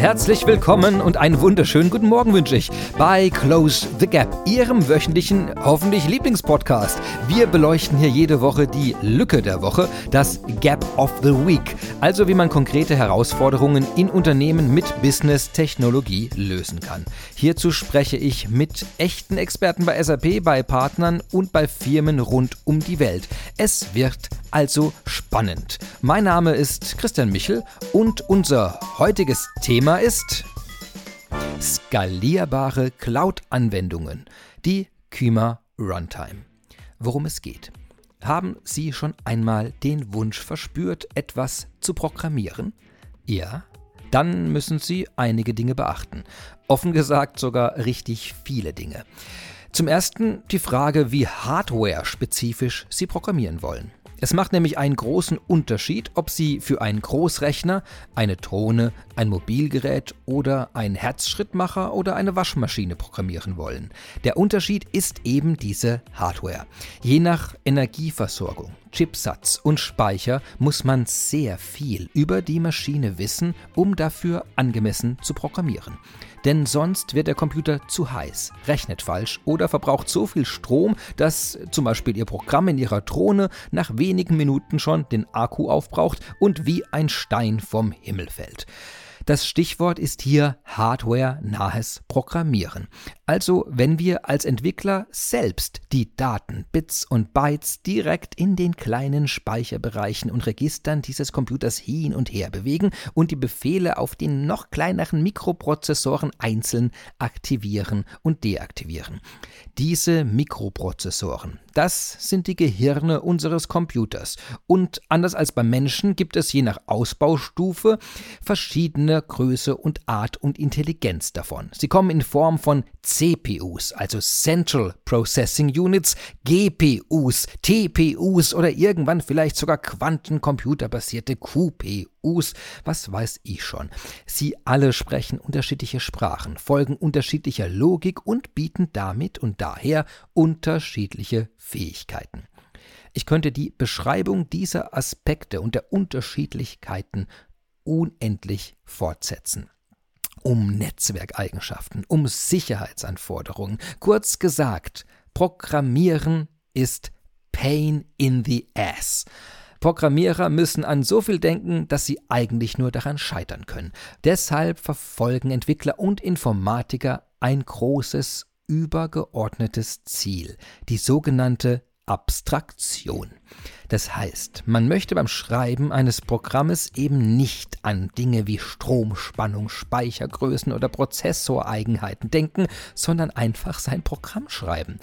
herzlich willkommen und einen wunderschönen guten Morgen wünsche ich bei Close the Gap, Ihrem wöchentlichen, hoffentlich Lieblingspodcast. Wir beleuchten hier jede Woche die Lücke der Woche, das Gap of the Week, also wie man konkrete Herausforderungen in Unternehmen mit Business-Technologie lösen kann. Hierzu spreche ich mit echten Experten bei SAP, bei Partnern und bei Firmen rund um die Welt. Es wird also spannend. Mein Name ist Christian Michel und unser heutiges Thema ist skalierbare Cloud-Anwendungen, die Kyma Runtime. Worum es geht. Haben Sie schon einmal den Wunsch verspürt, etwas zu programmieren? Ja? Dann müssen Sie einige Dinge beachten. Offen gesagt sogar richtig viele Dinge. Zum ersten die Frage, wie hardware-spezifisch Sie programmieren wollen. Es macht nämlich einen großen Unterschied, ob Sie für einen Großrechner, eine Drohne, ein Mobilgerät oder einen Herzschrittmacher oder eine Waschmaschine programmieren wollen. Der Unterschied ist eben diese Hardware. Je nach Energieversorgung, Chipsatz und Speicher muss man sehr viel über die Maschine wissen, um dafür angemessen zu programmieren denn sonst wird der Computer zu heiß, rechnet falsch oder verbraucht so viel Strom, dass zum Beispiel Ihr Programm in Ihrer Drohne nach wenigen Minuten schon den Akku aufbraucht und wie ein Stein vom Himmel fällt. Das Stichwort ist hier Hardware-nahes Programmieren. Also wenn wir als Entwickler selbst die Daten, Bits und Bytes direkt in den kleinen Speicherbereichen und Registern dieses Computers hin und her bewegen und die Befehle auf den noch kleineren Mikroprozessoren einzeln aktivieren und deaktivieren. Diese Mikroprozessoren, das sind die Gehirne unseres Computers. Und anders als beim Menschen gibt es je nach Ausbaustufe verschiedene Größe und Art und Intelligenz davon. Sie kommen in Form von CPUs, also Central Processing Units, GPUs, TPUs oder irgendwann vielleicht sogar quantencomputerbasierte QPUs, was weiß ich schon. Sie alle sprechen unterschiedliche Sprachen, folgen unterschiedlicher Logik und bieten damit und daher unterschiedliche Fähigkeiten. Ich könnte die Beschreibung dieser Aspekte und der Unterschiedlichkeiten unendlich fortsetzen um Netzwerkeigenschaften, um Sicherheitsanforderungen. Kurz gesagt, Programmieren ist Pain in the Ass. Programmierer müssen an so viel denken, dass sie eigentlich nur daran scheitern können. Deshalb verfolgen Entwickler und Informatiker ein großes, übergeordnetes Ziel, die sogenannte Abstraktion. Das heißt, man möchte beim Schreiben eines Programmes eben nicht an Dinge wie Stromspannung, Speichergrößen oder Prozessoreigenheiten denken, sondern einfach sein Programm schreiben.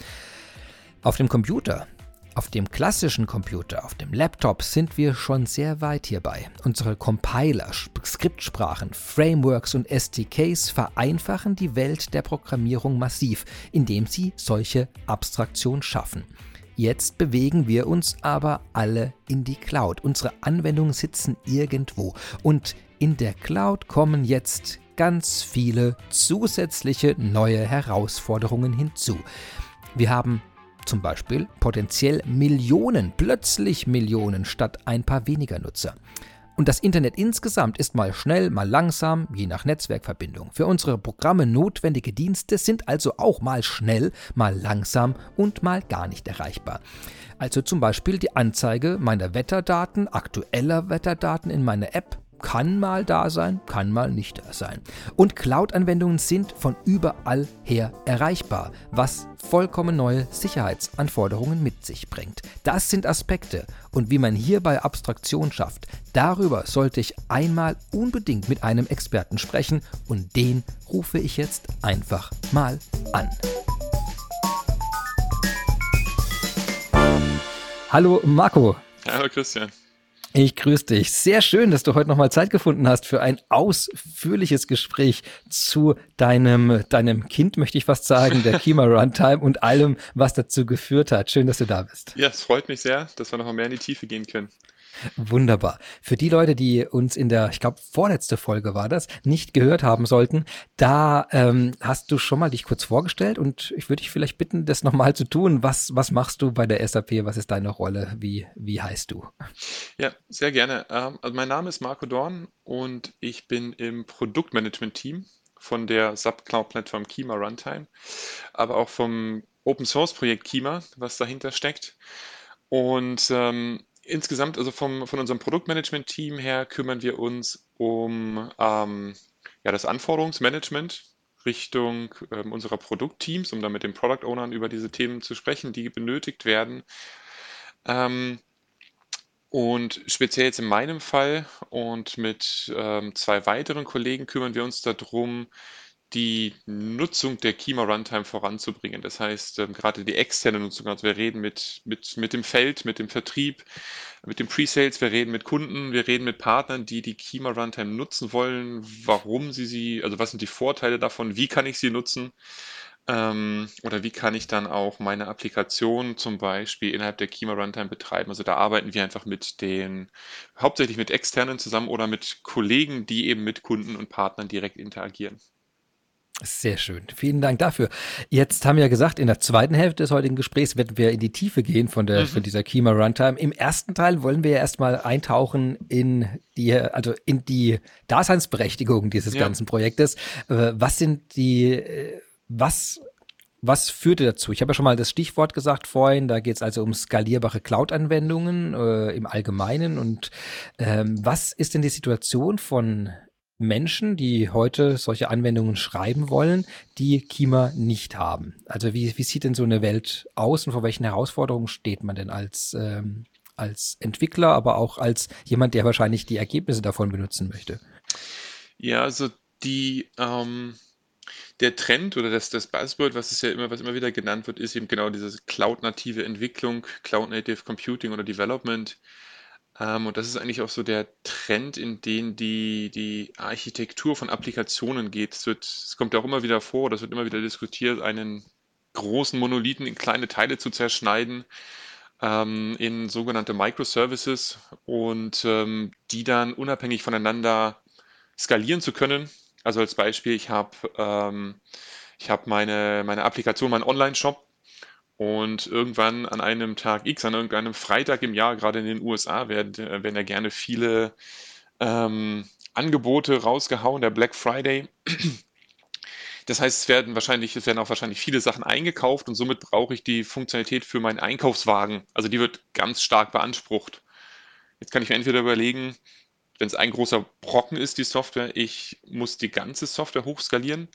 Auf dem Computer auf dem klassischen Computer, auf dem Laptop sind wir schon sehr weit hierbei. Unsere Compiler, Skriptsprachen, Frameworks und SDKs vereinfachen die Welt der Programmierung massiv, indem sie solche Abstraktion schaffen. Jetzt bewegen wir uns aber alle in die Cloud. Unsere Anwendungen sitzen irgendwo. Und in der Cloud kommen jetzt ganz viele zusätzliche neue Herausforderungen hinzu. Wir haben zum Beispiel potenziell Millionen, plötzlich Millionen statt ein paar weniger Nutzer. Und das Internet insgesamt ist mal schnell, mal langsam, je nach Netzwerkverbindung. Für unsere Programme notwendige Dienste sind also auch mal schnell, mal langsam und mal gar nicht erreichbar. Also zum Beispiel die Anzeige meiner Wetterdaten, aktueller Wetterdaten in meiner App kann mal da sein, kann mal nicht da sein. Und Cloud-Anwendungen sind von überall her erreichbar, was vollkommen neue Sicherheitsanforderungen mit sich bringt. Das sind Aspekte und wie man hierbei Abstraktion schafft, darüber sollte ich einmal unbedingt mit einem Experten sprechen und den rufe ich jetzt einfach mal an. Hallo Marco. Hallo Christian. Ich grüße dich. Sehr schön, dass du heute nochmal Zeit gefunden hast für ein ausführliches Gespräch zu deinem, deinem Kind, möchte ich fast sagen, der Kima Runtime und allem, was dazu geführt hat. Schön, dass du da bist. Ja, es freut mich sehr, dass wir nochmal mehr in die Tiefe gehen können. Wunderbar. Für die Leute, die uns in der, ich glaube, vorletzte Folge war das, nicht gehört haben sollten, da ähm, hast du schon mal dich kurz vorgestellt und ich würde dich vielleicht bitten, das nochmal zu tun. Was, was machst du bei der SAP? Was ist deine Rolle? Wie, wie heißt du? Ja, sehr gerne. Ähm, also mein Name ist Marco Dorn und ich bin im Produktmanagement-Team von der Subcloud-Plattform Kima Runtime, aber auch vom Open-Source-Projekt Kima, was dahinter steckt. Und ähm, insgesamt, also vom, von unserem Produktmanagement-Team her, kümmern wir uns um ähm, ja, das Anforderungsmanagement Richtung ähm, unserer Produktteams, um dann mit den Product Ownern über diese Themen zu sprechen, die benötigt werden. Ähm, und speziell jetzt in meinem Fall und mit ähm, zwei weiteren Kollegen kümmern wir uns darum, die Nutzung der Kima Runtime voranzubringen. Das heißt, ähm, gerade die externe Nutzung, also wir reden mit, mit, mit dem Feld, mit dem Vertrieb, mit dem Pre-Sales, wir reden mit Kunden, wir reden mit Partnern, die die Kima Runtime nutzen wollen, warum sie sie, also was sind die Vorteile davon, wie kann ich sie nutzen ähm, oder wie kann ich dann auch meine Applikation zum Beispiel innerhalb der Kima Runtime betreiben. Also da arbeiten wir einfach mit den, hauptsächlich mit externen zusammen oder mit Kollegen, die eben mit Kunden und Partnern direkt interagieren. Sehr schön. Vielen Dank dafür. Jetzt haben wir ja gesagt, in der zweiten Hälfte des heutigen Gesprächs werden wir in die Tiefe gehen von der, mhm. von dieser Kima Runtime. Im ersten Teil wollen wir ja erstmal eintauchen in die, also in die Daseinsberechtigung dieses ja. ganzen Projektes. Äh, was sind die, äh, was was führte dazu? Ich habe ja schon mal das Stichwort gesagt vorhin, da geht es also um skalierbare Cloud-Anwendungen äh, im Allgemeinen. Und ähm, was ist denn die Situation von Menschen, die heute solche Anwendungen schreiben wollen, die Kima nicht haben. Also wie, wie sieht denn so eine Welt aus und vor welchen Herausforderungen steht man denn als, ähm, als Entwickler, aber auch als jemand, der wahrscheinlich die Ergebnisse davon benutzen möchte? Ja, also die, ähm, der Trend oder das, das Buzzword, was es ja immer, was immer wieder genannt wird, ist eben genau diese Cloud-native Entwicklung, Cloud-native Computing oder Development. Ähm, und das ist eigentlich auch so der Trend, in den die, die Architektur von Applikationen geht. Es, wird, es kommt ja auch immer wieder vor, das wird immer wieder diskutiert, einen großen Monolithen in kleine Teile zu zerschneiden, ähm, in sogenannte Microservices und ähm, die dann unabhängig voneinander skalieren zu können. Also als Beispiel, ich habe ähm, ich hab meine, meine Applikation, meinen Online-Shop und irgendwann an einem Tag X, an irgendeinem Freitag im Jahr, gerade in den USA, werden, äh, werden ja gerne viele ähm, Angebote rausgehauen, der Black Friday. Das heißt, es werden wahrscheinlich, es werden auch wahrscheinlich viele Sachen eingekauft und somit brauche ich die Funktionalität für meinen Einkaufswagen. Also die wird ganz stark beansprucht. Jetzt kann ich mir entweder überlegen, wenn es ein großer Brocken ist, die Software, ich muss die ganze Software hochskalieren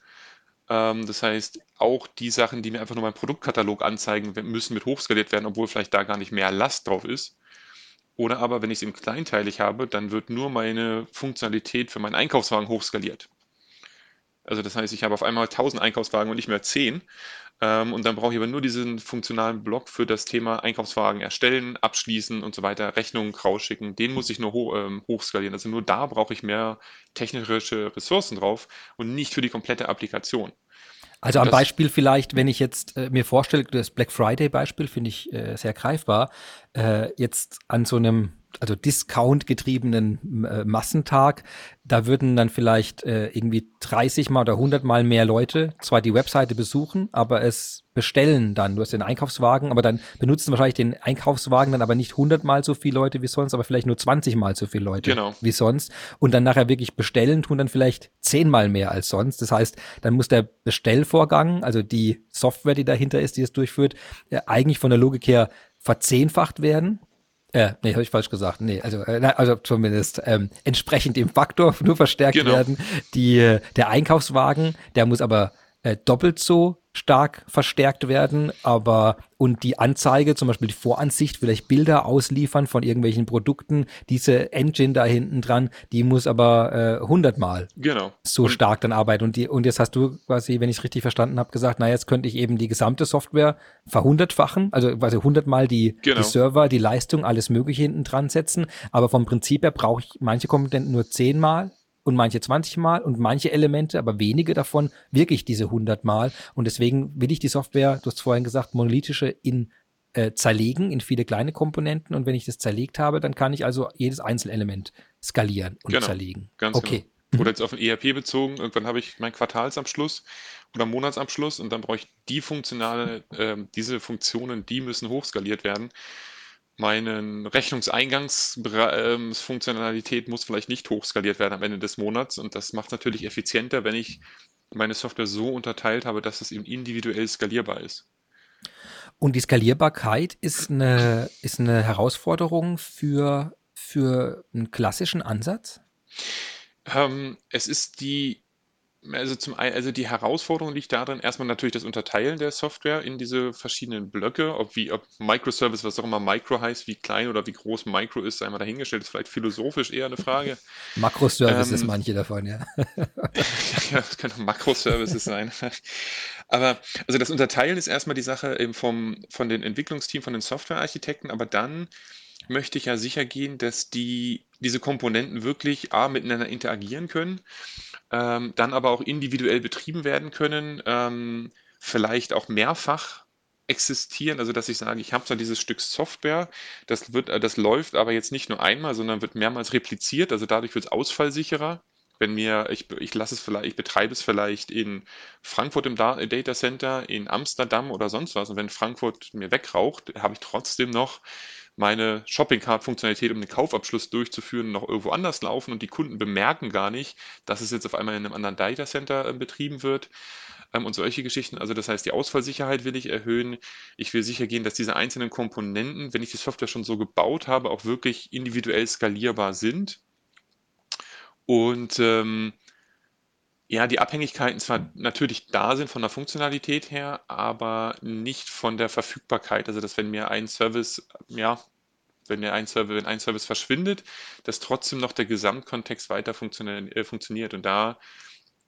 das heißt, auch die Sachen, die mir einfach nur meinen Produktkatalog anzeigen, müssen mit hochskaliert werden, obwohl vielleicht da gar nicht mehr Last drauf ist. Oder aber, wenn ich es im kleinteilig habe, dann wird nur meine Funktionalität für meinen Einkaufswagen hochskaliert. Also das heißt, ich habe auf einmal 1000 Einkaufswagen und nicht mehr 10. Ähm, und dann brauche ich aber nur diesen funktionalen Block für das Thema Einkaufswagen erstellen, abschließen und so weiter, Rechnungen rausschicken. Den muss ich nur hoch, ähm, hochskalieren. Also nur da brauche ich mehr technische Ressourcen drauf und nicht für die komplette Applikation. Also am Beispiel vielleicht, wenn ich jetzt äh, mir vorstelle, das Black Friday Beispiel finde ich äh, sehr greifbar, äh, jetzt an so einem also Discount-getriebenen äh, Massentag, da würden dann vielleicht äh, irgendwie 30 mal oder 100 mal mehr Leute zwar die Webseite besuchen, aber es bestellen dann. Du hast den Einkaufswagen, aber dann benutzen wahrscheinlich den Einkaufswagen dann aber nicht 100 mal so viele Leute wie sonst, aber vielleicht nur 20 mal so viele Leute genau. wie sonst. Und dann nachher wirklich bestellen tun dann vielleicht 10 mal mehr als sonst. Das heißt, dann muss der Bestellvorgang, also die Software, die dahinter ist, die es durchführt, äh, eigentlich von der Logik her verzehnfacht werden äh, nee, habe ich falsch gesagt. Nee, also, äh, also zumindest ähm, entsprechend dem Faktor nur verstärkt genau. werden. Die, äh, der Einkaufswagen, der muss aber äh, doppelt so stark verstärkt werden, aber und die Anzeige, zum Beispiel die Voransicht, vielleicht Bilder ausliefern von irgendwelchen Produkten, diese Engine da hinten dran, die muss aber äh, hundertmal äh, genau. so und stark dann arbeiten. Und, die, und jetzt hast du quasi, wenn ich es richtig verstanden habe, gesagt, na jetzt könnte ich eben die gesamte Software verhundertfachen, also quasi hundertmal die, genau. die Server, die Leistung, alles mögliche hinten dran setzen, aber vom Prinzip her brauche ich manche Komponenten nur zehnmal und manche 20 Mal und manche Elemente, aber wenige davon wirklich diese 100 Mal. Und deswegen will ich die Software, du hast vorhin gesagt, monolithische in äh, zerlegen in viele kleine Komponenten und wenn ich das zerlegt habe, dann kann ich also jedes Einzelelement skalieren und Genau, zerlegen. ganz Okay. genau. Oder jetzt auf ein ERP bezogen, irgendwann habe ich meinen Quartalsabschluss oder Monatsabschluss und dann brauche ich die funktionale, ähm, diese Funktionen, die müssen hochskaliert werden. Meinen Rechnungseingangsfunktionalität muss vielleicht nicht hochskaliert werden am Ende des Monats und das macht natürlich effizienter, wenn ich meine Software so unterteilt habe, dass es eben individuell skalierbar ist. Und die Skalierbarkeit ist eine, ist eine Herausforderung für, für einen klassischen Ansatz? Ähm, es ist die also zum einen, also die Herausforderung liegt darin, erstmal natürlich das Unterteilen der Software in diese verschiedenen Blöcke, ob wie, ob Microservice, was auch immer Micro heißt, wie klein oder wie groß Micro ist, sei mal dahingestellt, ist vielleicht philosophisch eher eine Frage. Makroservices, Ähm, manche davon, ja. ja, das können auch Makroservices sein. Aber also das Unterteilen ist erstmal die Sache eben vom, von den Entwicklungsteam, von den Softwarearchitekten, aber dann möchte ich ja sicher gehen, dass die, diese Komponenten wirklich A, miteinander interagieren können, ähm, dann aber auch individuell betrieben werden können, ähm, vielleicht auch mehrfach existieren, also dass ich sage, ich habe zwar dieses Stück Software, das wird, äh, das läuft aber jetzt nicht nur einmal, sondern wird mehrmals repliziert, also dadurch wird es ausfallsicherer. Wenn mir, ich, ich lasse es vielleicht, ich betreibe es vielleicht in Frankfurt im Da- Data Center, in Amsterdam oder sonst was. Und wenn Frankfurt mir wegraucht, habe ich trotzdem noch meine Shopping Cart Funktionalität, um den Kaufabschluss durchzuführen, noch irgendwo anders laufen und die Kunden bemerken gar nicht, dass es jetzt auf einmal in einem anderen Data Center äh, betrieben wird ähm, und solche Geschichten. Also das heißt, die Ausfallsicherheit will ich erhöhen. Ich will sicher gehen, dass diese einzelnen Komponenten, wenn ich die Software schon so gebaut habe, auch wirklich individuell skalierbar sind. Und ähm, ja, die Abhängigkeiten zwar natürlich da sind von der Funktionalität her, aber nicht von der Verfügbarkeit. Also, dass wenn mir ein Service, ja, wenn mir ein Service, wenn ein Service verschwindet, dass trotzdem noch der Gesamtkontext weiter äh, funktioniert. Und da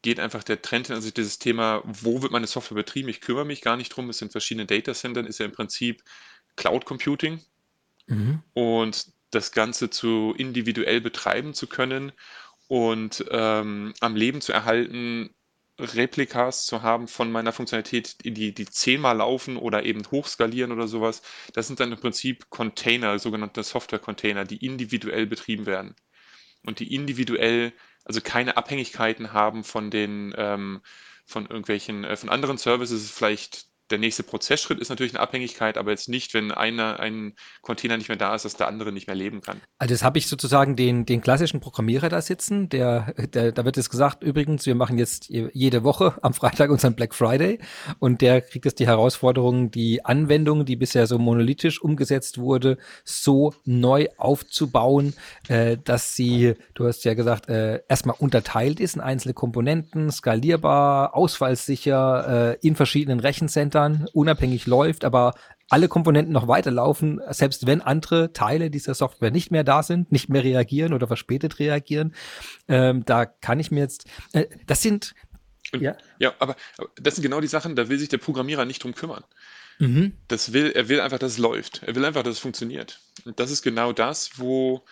geht einfach der Trend hin, also dieses Thema, wo wird meine Software betrieben? Ich kümmere mich gar nicht drum. Es sind verschiedene Datacentern, ist ja im Prinzip Cloud Computing Mhm. und das Ganze zu individuell betreiben zu können und ähm, am Leben zu erhalten, Replikas zu haben von meiner Funktionalität, die, die zehnmal laufen oder eben hochskalieren oder sowas. Das sind dann im Prinzip Container, sogenannte Software-Container, die individuell betrieben werden und die individuell, also keine Abhängigkeiten haben von den, ähm, von irgendwelchen, äh, von anderen Services, vielleicht der nächste Prozessschritt ist natürlich eine Abhängigkeit, aber jetzt nicht, wenn einer, ein Container nicht mehr da ist, dass der andere nicht mehr leben kann. Also jetzt habe ich sozusagen den, den klassischen Programmierer da sitzen, der, der, da wird jetzt gesagt, übrigens, wir machen jetzt jede Woche am Freitag unseren Black Friday und der kriegt jetzt die Herausforderung, die Anwendung, die bisher so monolithisch umgesetzt wurde, so neu aufzubauen, äh, dass sie, du hast ja gesagt, äh, erstmal unterteilt ist in einzelne Komponenten, skalierbar, ausfallsicher, äh, in verschiedenen Rechenzentren unabhängig läuft, aber alle Komponenten noch weiterlaufen, selbst wenn andere Teile dieser Software nicht mehr da sind, nicht mehr reagieren oder verspätet reagieren. Ähm, da kann ich mir jetzt, äh, das sind, Und, ja. ja, aber aber das sind genau die Sachen, da will sich der Programmierer nicht drum kümmern. Mhm. Das will, er will einfach, dass es läuft. Er will einfach, dass es funktioniert. Und das ist genau das, wo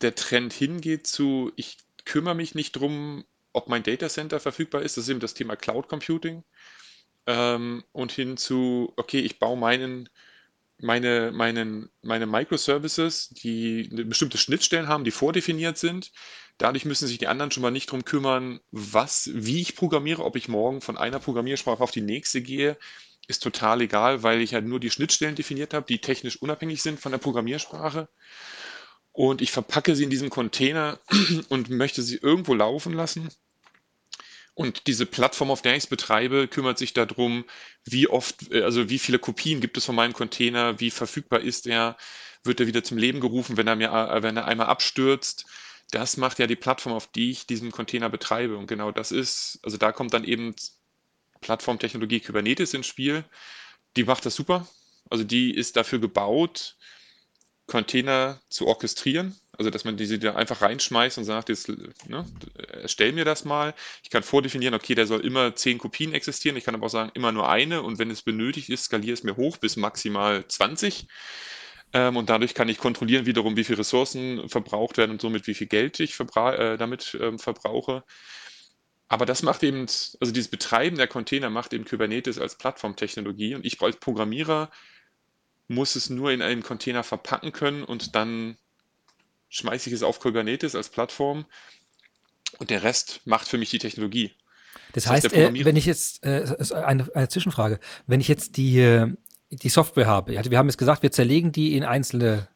der Trend hingeht zu, ich kümmere mich nicht drum, ob mein Datacenter verfügbar ist. Das ist eben das Thema Cloud Computing. Ähm, und hin zu, okay, ich baue meinen, meine, meinen, meine Microservices, die bestimmte Schnittstellen haben, die vordefiniert sind. Dadurch müssen sich die anderen schon mal nicht drum kümmern, was, wie ich programmiere, ob ich morgen von einer Programmiersprache auf die nächste gehe, ist total egal, weil ich halt nur die Schnittstellen definiert habe, die technisch unabhängig sind von der Programmiersprache. Und ich verpacke sie in diesem Container und möchte sie irgendwo laufen lassen. Und diese Plattform, auf der ich es betreibe, kümmert sich darum, wie oft, äh, also wie viele Kopien gibt es von meinem Container, wie verfügbar ist er, wird er wieder zum Leben gerufen, wenn er mir, äh, wenn er einmal abstürzt. Das macht ja die Plattform, auf die ich diesen Container betreibe. Und genau das ist, also da kommt dann eben Plattformtechnologie Kubernetes ins Spiel. Die macht das super. Also die ist dafür gebaut, Container zu orchestrieren. Also dass man diese da einfach reinschmeißt und sagt, jetzt, ne, erstell mir das mal. Ich kann vordefinieren, okay, der soll immer zehn Kopien existieren. Ich kann aber auch sagen, immer nur eine. Und wenn es benötigt ist, skaliere es mir hoch bis maximal 20. Ähm, und dadurch kann ich kontrollieren wiederum, wie viele Ressourcen verbraucht werden und somit wie viel Geld ich verbra äh, damit ähm, verbrauche. Aber das macht eben, also dieses Betreiben der Container macht eben Kubernetes als Plattformtechnologie und ich als Programmierer muss es nur in einen Container verpacken können und dann schmeiße ich es auf Kubernetes als Plattform und der Rest macht für mich die Technologie. Das, das heißt, heißt äh, wenn ich jetzt, äh, eine, eine Zwischenfrage, wenn ich jetzt die, äh, die Software habe, wir haben jetzt gesagt, wir zerlegen die in einzelne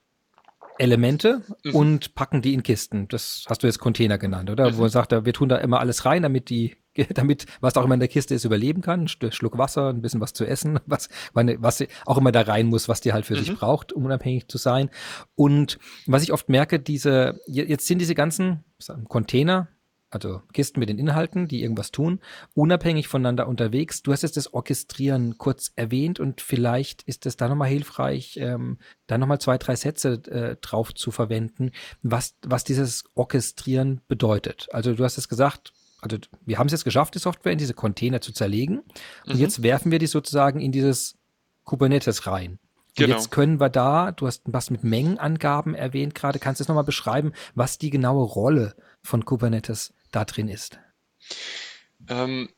Elemente mhm. und packen die in Kisten. Das hast du jetzt Container genannt, oder? Mhm. Wo er sagt, wir tun da immer alles rein, damit die, damit, was auch immer in der Kiste ist, überleben kann. Ein Schluck Wasser, ein bisschen was zu essen, was, was auch immer da rein muss, was die halt für mhm. sich braucht, um unabhängig zu sein. Und was ich oft merke, diese, jetzt sind diese ganzen Container, also Kisten mit den Inhalten, die irgendwas tun, unabhängig voneinander unterwegs. Du hast jetzt das Orchestrieren kurz erwähnt und vielleicht ist es da nochmal hilfreich, ähm, da nochmal zwei, drei Sätze äh, drauf zu verwenden, was, was dieses Orchestrieren bedeutet. Also du hast es gesagt, also wir haben es jetzt geschafft, die Software in diese Container zu zerlegen und mhm. jetzt werfen wir die sozusagen in dieses Kubernetes rein. Und genau. jetzt können wir da, du hast was mit Mengenangaben erwähnt gerade, kannst du es nochmal beschreiben, was die genaue Rolle von Kubernetes da drin ist? Ähm,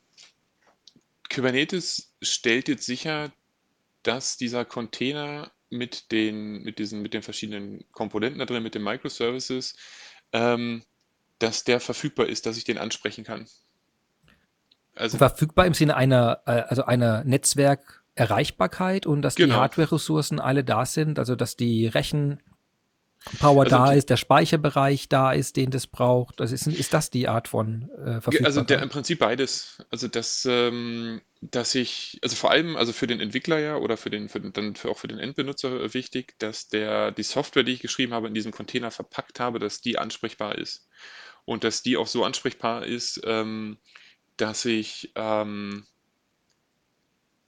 Kubernetes stellt jetzt sicher, dass dieser Container mit den, mit diesen, mit den verschiedenen Komponenten da drin, mit den Microservices, ähm, dass der verfügbar ist, dass ich den ansprechen kann. Also, verfügbar im Sinne einer, äh, also einer Netzwerkerreichbarkeit und dass genau. die Hardware-Ressourcen alle da sind, also dass die Rechen Power also da ist, der Speicherbereich da ist, den das braucht. Also ist, ist das die Art von äh, Verfügbarkeit? Also der, im Prinzip beides. Also dass, ähm, dass ich, also vor allem also für den Entwickler ja oder für den, für den dann für, auch für den Endbenutzer wichtig, dass der die Software, die ich geschrieben habe, in diesem Container verpackt habe, dass die ansprechbar ist. Und dass die auch so ansprechbar ist, ähm, dass ich ähm,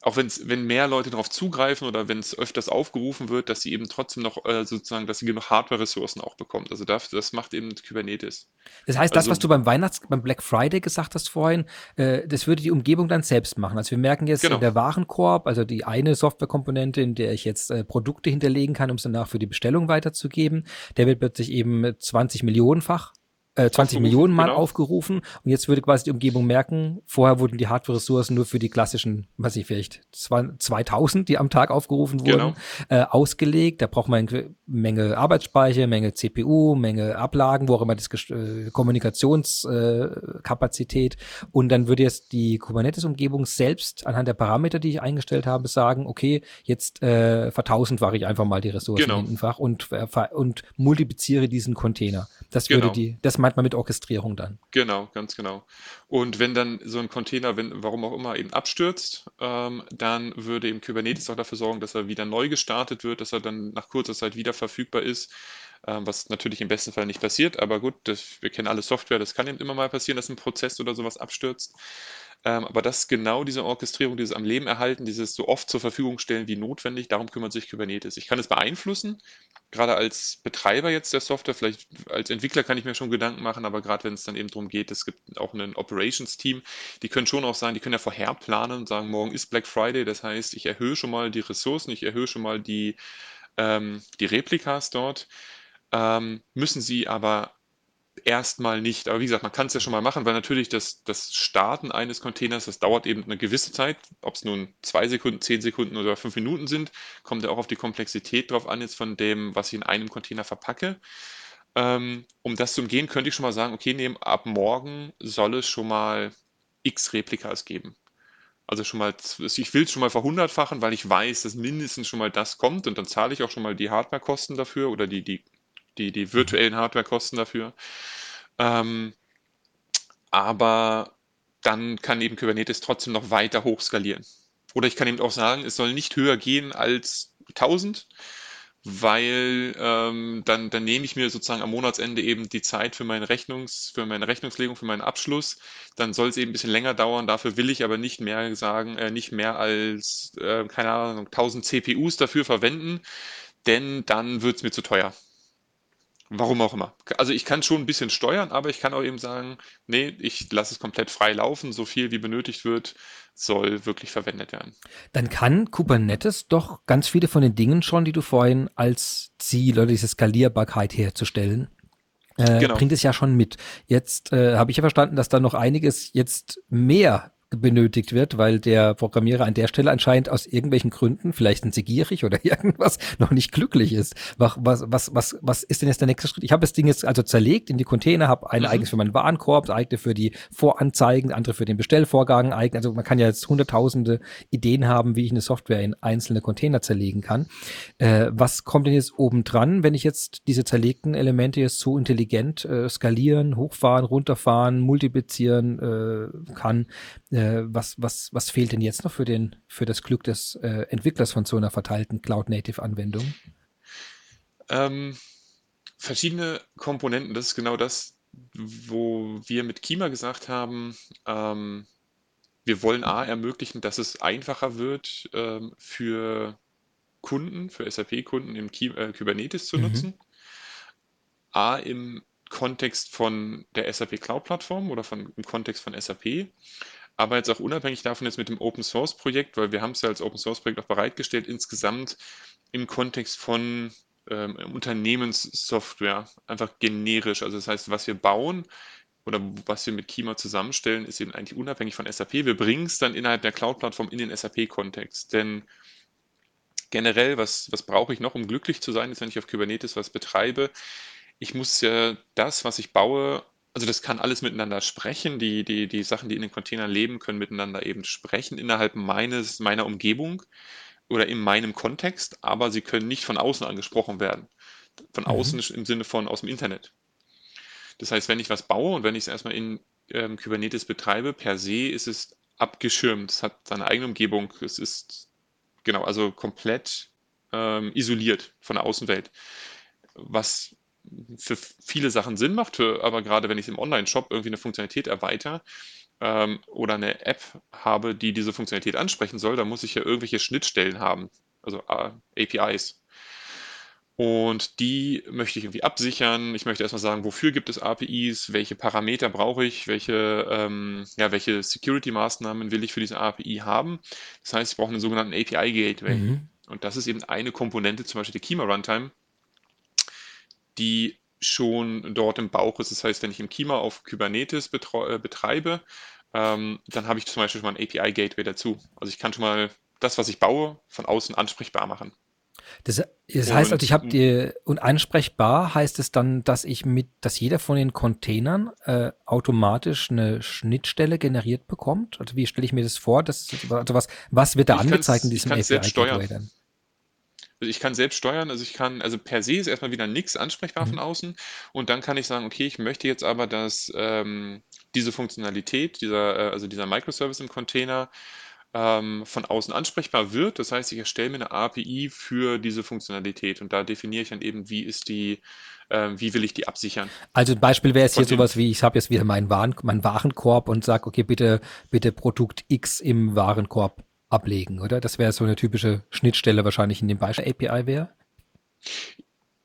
auch wenn's, wenn mehr Leute darauf zugreifen oder wenn es öfters aufgerufen wird, dass sie eben trotzdem noch äh, sozusagen, dass sie genug Hardware-Ressourcen auch bekommt. Also das, das macht eben Kubernetes. Das heißt, also, das, was du beim Weihnachts-, beim Black Friday gesagt hast vorhin, äh, das würde die Umgebung dann selbst machen. Also wir merken jetzt genau. in der Warenkorb, also die eine Softwarekomponente, in der ich jetzt äh, Produkte hinterlegen kann, um es danach für die Bestellung weiterzugeben, der wird plötzlich eben 20 Millionenfach äh, 20 Millionen Mal genau. aufgerufen und jetzt würde quasi die Umgebung merken, vorher wurden die Hardware-Ressourcen nur für die klassischen, weiß ich vielleicht, 2000, die am Tag aufgerufen wurden, genau. äh, ausgelegt. Da braucht man Menge Arbeitsspeicher, Menge CPU, Menge Ablagen, wo auch immer das äh, Kommunikationskapazität äh, und dann würde jetzt die Kubernetes-Umgebung selbst anhand der Parameter, die ich eingestellt habe, sagen, okay, jetzt äh, vertausendfache ich einfach mal die Ressourcen genau. hintenfach und, äh, und multipliziere diesen Container. Das würde genau. die, das meint man mit Orchestrierung dann. Genau, ganz genau. Und wenn dann so ein Container, wenn, warum auch immer, eben abstürzt, ähm, dann würde eben Kubernetes auch dafür sorgen, dass er wieder neu gestartet wird, dass er dann nach kurzer Zeit wieder verfügbar ist, ähm, was natürlich im besten Fall nicht passiert. Aber gut, das, wir kennen alle Software, das kann eben immer mal passieren, dass ein Prozess oder sowas abstürzt. Ähm, aber das genau diese Orchestrierung, dieses am Leben erhalten, dieses so oft zur Verfügung stellen wie notwendig, darum kümmert sich Kubernetes. Ich kann es beeinflussen, gerade als Betreiber jetzt der Software, vielleicht als Entwickler kann ich mir schon Gedanken machen, aber gerade wenn es dann eben darum geht, es gibt auch ein Operations-Team, die können schon auch sagen, die können ja vorher planen und sagen, morgen ist Black Friday, das heißt, ich erhöhe schon mal die Ressourcen, ich erhöhe schon mal die, ähm, die Replikas dort, ähm, müssen sie aber erstmal nicht. Aber wie gesagt, man kann es ja schon mal machen, weil natürlich das, das Starten eines Containers, das dauert eben eine gewisse Zeit. Ob es nun zwei Sekunden, zehn Sekunden oder fünf Minuten sind, kommt ja auch auf die Komplexität drauf an, jetzt von dem, was ich in einem Container verpacke. Ähm, um das zu umgehen, könnte ich schon mal sagen, okay, nehmen, ab morgen soll es schon mal x Replikas geben. Also schon mal, ich will es schon mal verhundertfachen, weil ich weiß, dass mindestens schon mal das kommt und dann zahle ich auch schon mal die Hardwarekosten dafür oder die, die die, die virtuellen Hardwarekosten dafür. Ähm, aber dann kann eben Kubernetes trotzdem noch weiter hochskalieren. Oder ich kann eben auch sagen, es soll nicht höher gehen als 1000, weil ähm, dann, dann nehme ich mir sozusagen am Monatsende eben die Zeit für, meine Rechnungs, für meine Rechnungslegung, für meinen Abschluss. Dann soll es eben ein bisschen länger dauern. Dafür will ich aber nicht mehr sagen, äh, nicht mehr als, äh, keine Ahnung, 1000 CPUs dafür verwenden, denn dann wird es mir zu teuer. Warum auch immer. Also ich kann schon ein bisschen steuern, aber ich kann auch eben sagen, nee, ich lasse es komplett frei laufen, so viel wie benötigt wird, soll wirklich verwendet werden. Dann kann Kubernetes doch ganz viele von den Dingen schon, die du vorhin als Ziel oder diese Skalierbarkeit herzustellen, äh, genau. bringt es ja schon mit. Jetzt äh, habe ich ja verstanden, dass da noch einiges jetzt mehr benötigt wird, weil der Programmierer an der Stelle anscheinend aus irgendwelchen Gründen, vielleicht sind sie gierig oder irgendwas, noch nicht glücklich ist. Was, was, was, was ist denn jetzt der nächste Schritt? Ich habe das Ding jetzt also zerlegt in die Container, habe eine mhm. eigenes für meinen Warenkorb, eigene für die Voranzeigen, andere für den Bestellvorgang, eigen. Also man kann ja jetzt hunderttausende Ideen haben, wie ich eine Software in einzelne Container zerlegen kann. Äh, was kommt denn jetzt oben dran, wenn ich jetzt diese zerlegten Elemente jetzt so intelligent äh, skalieren, hochfahren, runterfahren, multiplizieren äh, kann? Äh, was, was, was fehlt denn jetzt noch für, den, für das Glück des äh, Entwicklers von so einer verteilten Cloud-Native-Anwendung? Ähm, verschiedene Komponenten. Das ist genau das, wo wir mit Kima gesagt haben, ähm, wir wollen A ermöglichen, dass es einfacher wird ähm, für Kunden, für SAP-Kunden im Ki äh, Kubernetes zu mhm. nutzen. A im Kontext von der SAP Cloud-Plattform oder von, im Kontext von SAP aber jetzt auch unabhängig davon jetzt mit dem Open Source Projekt, weil wir haben es ja als Open Source Projekt auch bereitgestellt, insgesamt im Kontext von ähm, Unternehmenssoftware, einfach generisch. Also das heißt, was wir bauen oder was wir mit Kima zusammenstellen, ist eben eigentlich unabhängig von SAP. Wir bringen es dann innerhalb der Cloud-Plattform in den SAP-Kontext. Denn generell, was, was brauche ich noch, um glücklich zu sein, ist, wenn ich auf Kubernetes was betreibe? Ich muss ja das, was ich baue, also das kann alles miteinander sprechen. Die, die, die Sachen, die in den Containern leben, können miteinander eben sprechen innerhalb meines, meiner Umgebung oder in meinem Kontext, aber sie können nicht von außen angesprochen werden. Von mhm. außen im Sinne von aus dem Internet. Das heißt, wenn ich was baue und wenn ich es erstmal in ähm, Kubernetes betreibe, per se ist es abgeschirmt. Es hat seine eigene Umgebung. Es ist genau, also komplett ähm, isoliert von der Außenwelt. Was für viele Sachen Sinn macht, für, aber gerade wenn ich im Online-Shop irgendwie eine Funktionalität erweitere ähm, oder eine App habe, die diese Funktionalität ansprechen soll, dann muss ich ja irgendwelche Schnittstellen haben, also äh, APIs. Und die möchte ich irgendwie absichern. Ich möchte erstmal sagen, wofür gibt es APIs, welche Parameter brauche ich, welche, ähm, ja, welche Security-Maßnahmen will ich für diese API haben. Das heißt, ich brauche einen sogenannten API-Gateway. Mhm. Und das ist eben eine Komponente, zum Beispiel die Kima Runtime, die schon dort im Bauch ist. Das heißt, wenn ich im Kima auf Kubernetes äh, betreibe, ähm, dann habe ich zum Beispiel schon mal ein API-Gateway dazu. Also ich kann schon mal das, was ich baue, von außen ansprechbar machen. Das, das heißt also, ich habe die und ansprechbar heißt es dann, dass ich mit, dass jeder von den Containern äh, automatisch eine Schnittstelle generiert bekommt. Also wie stelle ich mir das vor? Das, also was, was wird da angezeigt in diesem API Gateway dann? Also ich kann selbst steuern, also ich kann, also per se ist erstmal wieder nichts ansprechbar mhm. von außen und dann kann ich sagen, okay, ich möchte jetzt aber, dass ähm, diese Funktionalität, dieser, äh, also dieser Microservice im Container ähm, von außen ansprechbar wird. Das heißt, ich erstelle mir eine API für diese Funktionalität und da definiere ich dann eben, wie ist die, äh, wie will ich die absichern. Also ein Beispiel wäre es hier sowas wie, ich habe jetzt wieder meinen, Waren, meinen Warenkorb und sage, okay, bitte, bitte Produkt X im Warenkorb ablegen, oder? Das wäre so eine typische Schnittstelle wahrscheinlich in dem Beispiel API wäre.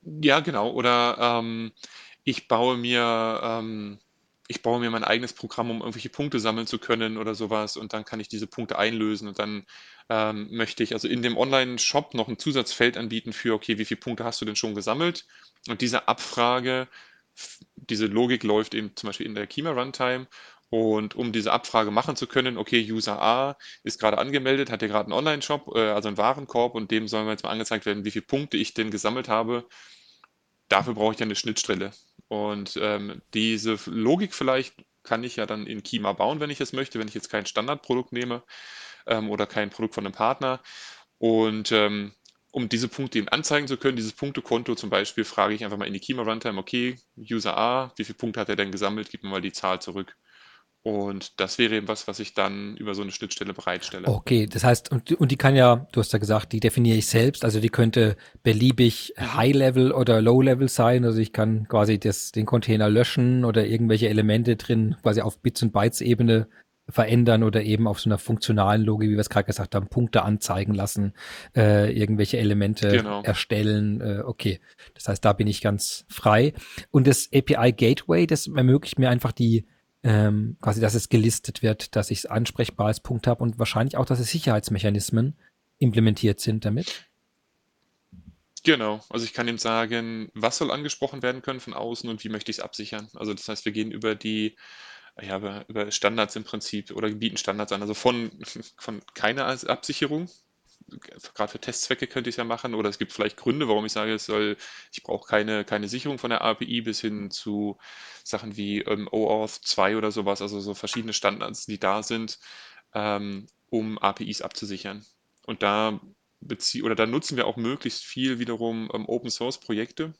Ja, genau. Oder ähm, ich baue mir ähm, ich baue mir mein eigenes Programm, um irgendwelche Punkte sammeln zu können oder sowas und dann kann ich diese Punkte einlösen und dann ähm, möchte ich also in dem Online-Shop noch ein Zusatzfeld anbieten für, okay, wie viele Punkte hast du denn schon gesammelt? Und diese Abfrage, diese Logik läuft eben zum Beispiel in der Kima Runtime und um diese Abfrage machen zu können, okay, User A ist gerade angemeldet, hat ja gerade einen Online-Shop, äh, also einen Warenkorb und dem soll mir jetzt mal angezeigt werden, wie viele Punkte ich denn gesammelt habe. Dafür brauche ich ja eine Schnittstelle. Und ähm, diese Logik vielleicht kann ich ja dann in Kima bauen, wenn ich es möchte, wenn ich jetzt kein Standardprodukt nehme ähm, oder kein Produkt von einem Partner. Und ähm, um diese Punkte eben anzeigen zu können, dieses Punktekonto zum Beispiel, frage ich einfach mal in die Kima Runtime, okay, User A, wie viele Punkte hat er denn gesammelt? Gib mir mal die Zahl zurück. Und das wäre eben was, was ich dann über so eine Schnittstelle bereitstelle. Okay, das heißt, und, und die kann ja, du hast ja gesagt, die definiere ich selbst, also die könnte beliebig mhm. High-Level oder Low-Level sein. Also ich kann quasi das, den Container löschen oder irgendwelche Elemente drin quasi auf Bits- und Bytes-Ebene verändern oder eben auf so einer funktionalen Logik, wie wir es gerade gesagt haben, Punkte anzeigen lassen, äh, irgendwelche Elemente genau. erstellen. Äh, okay, das heißt, da bin ich ganz frei. Und das API Gateway, das ermöglicht mir einfach die ähm, quasi, dass es gelistet wird, dass ich es ansprechbar als Punkt habe und wahrscheinlich auch, dass es Sicherheitsmechanismen implementiert sind damit. Genau, also ich kann ihm sagen, was soll angesprochen werden können von außen und wie möchte ich es absichern. Also das heißt, wir gehen über die ja, über, Standards im Prinzip oder bieten Standards an. Also von, von keiner Absicherung, gerade für Testzwecke könnte ich es ja machen, oder es gibt vielleicht Gründe, warum ich sage, es soll, ich brauche keine, keine Sicherung von der API bis hin zu Sachen wie ähm, OAuth 2 oder sowas, also so verschiedene Standards, die da sind, ähm, um APIs abzusichern. Und da bezie oder da nutzen wir auch möglichst viel wiederum ähm, Open Source Projekte,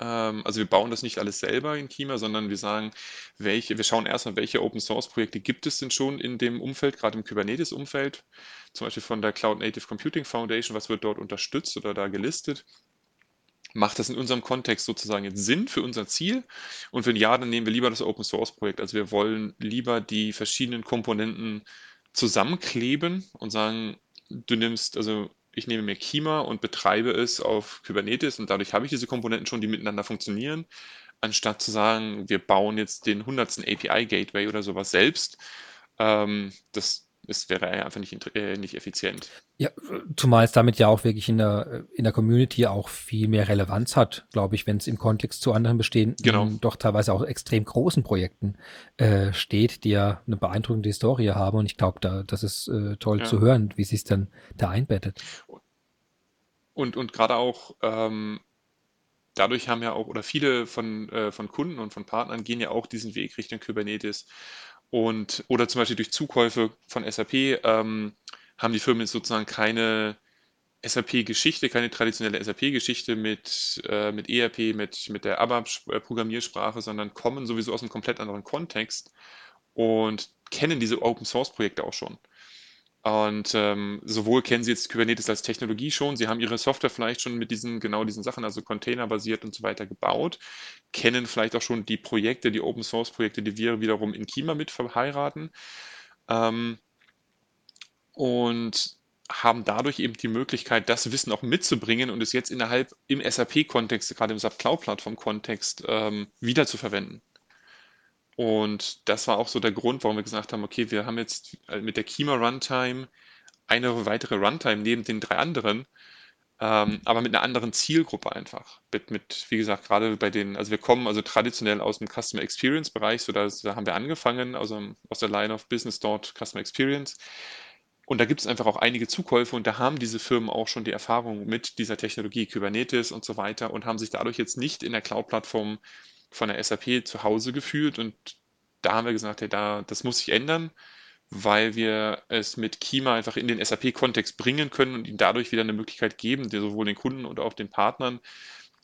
ähm, also wir bauen das nicht alles selber in Kima, sondern wir sagen, welche, wir schauen erstmal, welche Open Source Projekte gibt es denn schon in dem Umfeld, gerade im Kubernetes-Umfeld, zum Beispiel von der Cloud Native Computing Foundation, was wird dort unterstützt oder da gelistet. Macht das in unserem Kontext sozusagen jetzt Sinn für unser Ziel? Und wenn ja, dann nehmen wir lieber das Open Source Projekt. Also wir wollen lieber die verschiedenen Komponenten zusammenkleben und sagen, du nimmst, also ich nehme mir Kima und betreibe es auf Kubernetes und dadurch habe ich diese Komponenten schon, die miteinander funktionieren, anstatt zu sagen, wir bauen jetzt den hundertsten API-Gateway oder sowas selbst. Ähm, das es wäre einfach nicht, äh, nicht effizient. Ja, zumal es damit ja auch wirklich in der, in der Community auch viel mehr Relevanz hat, glaube ich, wenn es im Kontext zu anderen bestehenden, genau. doch teilweise auch extrem großen Projekten äh, steht, die ja eine beeindruckende Historie haben. Und ich glaube, da, das ist äh, toll ja. zu hören, wie sich dann da einbettet. Und, und gerade auch ähm, dadurch haben ja auch, oder viele von, äh, von Kunden und von Partnern gehen ja auch diesen Weg Richtung Kubernetes. Und, oder zum Beispiel durch Zukäufe von SAP ähm, haben die Firmen jetzt sozusagen keine SAP-Geschichte, keine traditionelle SAP-Geschichte mit, äh, mit ERP, mit, mit der ABAP-Programmiersprache, sondern kommen sowieso aus einem komplett anderen Kontext und kennen diese Open-Source-Projekte auch schon. Und ähm, sowohl kennen Sie jetzt Kubernetes als Technologie schon, Sie haben Ihre Software vielleicht schon mit diesen genau diesen Sachen, also containerbasiert und so weiter gebaut, kennen vielleicht auch schon die Projekte, die Open Source Projekte, die wir wiederum in Kima mit verheiraten. Ähm, und haben dadurch eben die Möglichkeit, das Wissen auch mitzubringen und es jetzt innerhalb im SAP-Kontext, gerade im SAP Cloud-Plattform-Kontext ähm, wiederzuverwenden. Und das war auch so der Grund, warum wir gesagt haben, okay, wir haben jetzt äh, mit der Kima Runtime eine weitere Runtime neben den drei anderen, ähm, aber mit einer anderen Zielgruppe einfach. Mit, mit, wie gesagt, gerade bei den, also wir kommen also traditionell aus dem Customer Experience Bereich, so da, da haben wir angefangen, also aus der Line of Business dort Customer Experience. Und da gibt es einfach auch einige Zukäufe und da haben diese Firmen auch schon die Erfahrung mit dieser Technologie, Kubernetes und so weiter und haben sich dadurch jetzt nicht in der Cloud-Plattform von der SAP zu Hause gefühlt und da haben wir gesagt, hey, da, das muss sich ändern, weil wir es mit Kima einfach in den SAP-Kontext bringen können und ihnen dadurch wieder eine Möglichkeit geben, sowohl den Kunden und auch den Partnern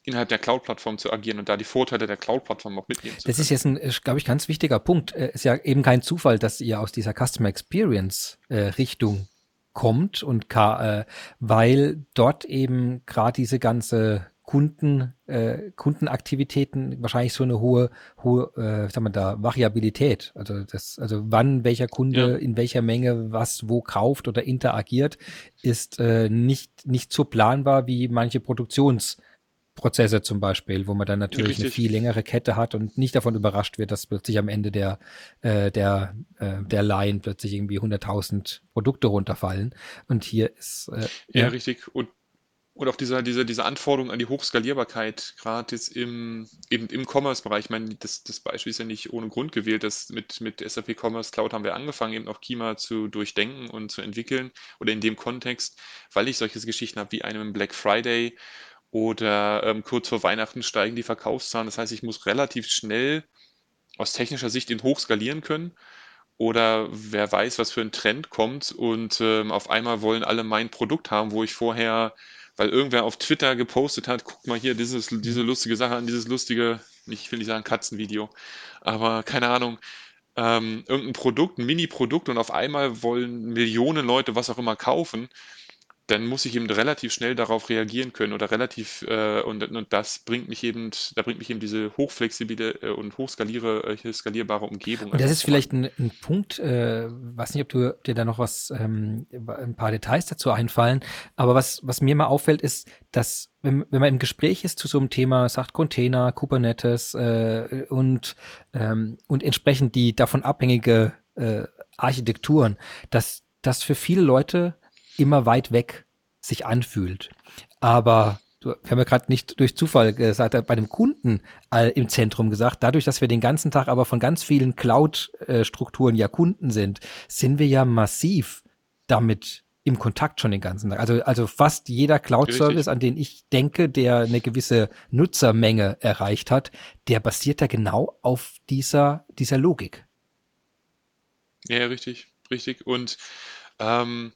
innerhalb der Cloud-Plattform zu agieren und da die Vorteile der Cloud-Plattform auch mitnehmen zu können. Das ist jetzt ein, glaube ich, ganz wichtiger Punkt. Es ist ja eben kein Zufall, dass ihr aus dieser Customer Experience-Richtung äh, kommt und äh, weil dort eben gerade diese ganze Kunden, äh, Kundenaktivitäten wahrscheinlich so eine hohe, hohe, äh, sagen wir da, Variabilität. Also das, also wann welcher Kunde ja. in welcher Menge was wo kauft oder interagiert, ist äh, nicht, nicht so planbar wie manche Produktionsprozesse zum Beispiel, wo man dann natürlich Richtig. eine viel längere Kette hat und nicht davon überrascht wird, dass plötzlich am Ende der, äh, der, äh, der Line plötzlich irgendwie 100.000 Produkte runterfallen. Und hier ist. Äh, ja, ja, richtig. Und und auch diese, diese, diese Anforderung an die Hochskalierbarkeit, gerade jetzt im, eben im Commerce-Bereich, ich meine, das, das Beispiel ist ja nicht ohne Grund gewählt, dass mit, mit SAP Commerce Cloud haben wir angefangen, eben auch Kima zu durchdenken und zu entwickeln oder in dem Kontext, weil ich solche Geschichten habe wie einem Black Friday oder ähm, kurz vor Weihnachten steigen die Verkaufszahlen. Das heißt, ich muss relativ schnell aus technischer Sicht in hochskalieren können. Oder wer weiß, was für ein Trend kommt und ähm, auf einmal wollen alle mein Produkt haben, wo ich vorher weil irgendwer auf Twitter gepostet hat, guck mal hier, dieses, diese lustige Sache an dieses lustige, ich will nicht sagen Katzenvideo, aber keine Ahnung, ähm, irgendein Produkt, ein Mini-Produkt und auf einmal wollen Millionen Leute was auch immer kaufen dann muss ich eben relativ schnell darauf reagieren können oder relativ äh, und, und das bringt mich eben, da bringt mich eben diese hochflexible äh, und hochskaliere, äh, skalierbare Umgebung. Und das ist vielleicht ein, ein Punkt, äh, weiß nicht, ob du dir da noch was, ähm, ein paar Details dazu einfallen, aber was, was mir mal auffällt, ist, dass wenn, wenn man im Gespräch ist zu so einem Thema, sagt Container, Kubernetes äh, und, ähm, und entsprechend die davon abhängige äh, Architekturen, dass das für viele Leute immer weit weg sich anfühlt. Aber wir haben ja gerade nicht durch Zufall gesagt, bei dem Kunden äh, im Zentrum gesagt, dadurch, dass wir den ganzen Tag aber von ganz vielen Cloud-Strukturen ja Kunden sind, sind wir ja massiv damit im Kontakt schon den ganzen Tag. Also, also fast jeder Cloud-Service, an den ich denke, der eine gewisse Nutzermenge erreicht hat, der basiert ja genau auf dieser, dieser Logik. Ja, richtig, richtig. Und ähm,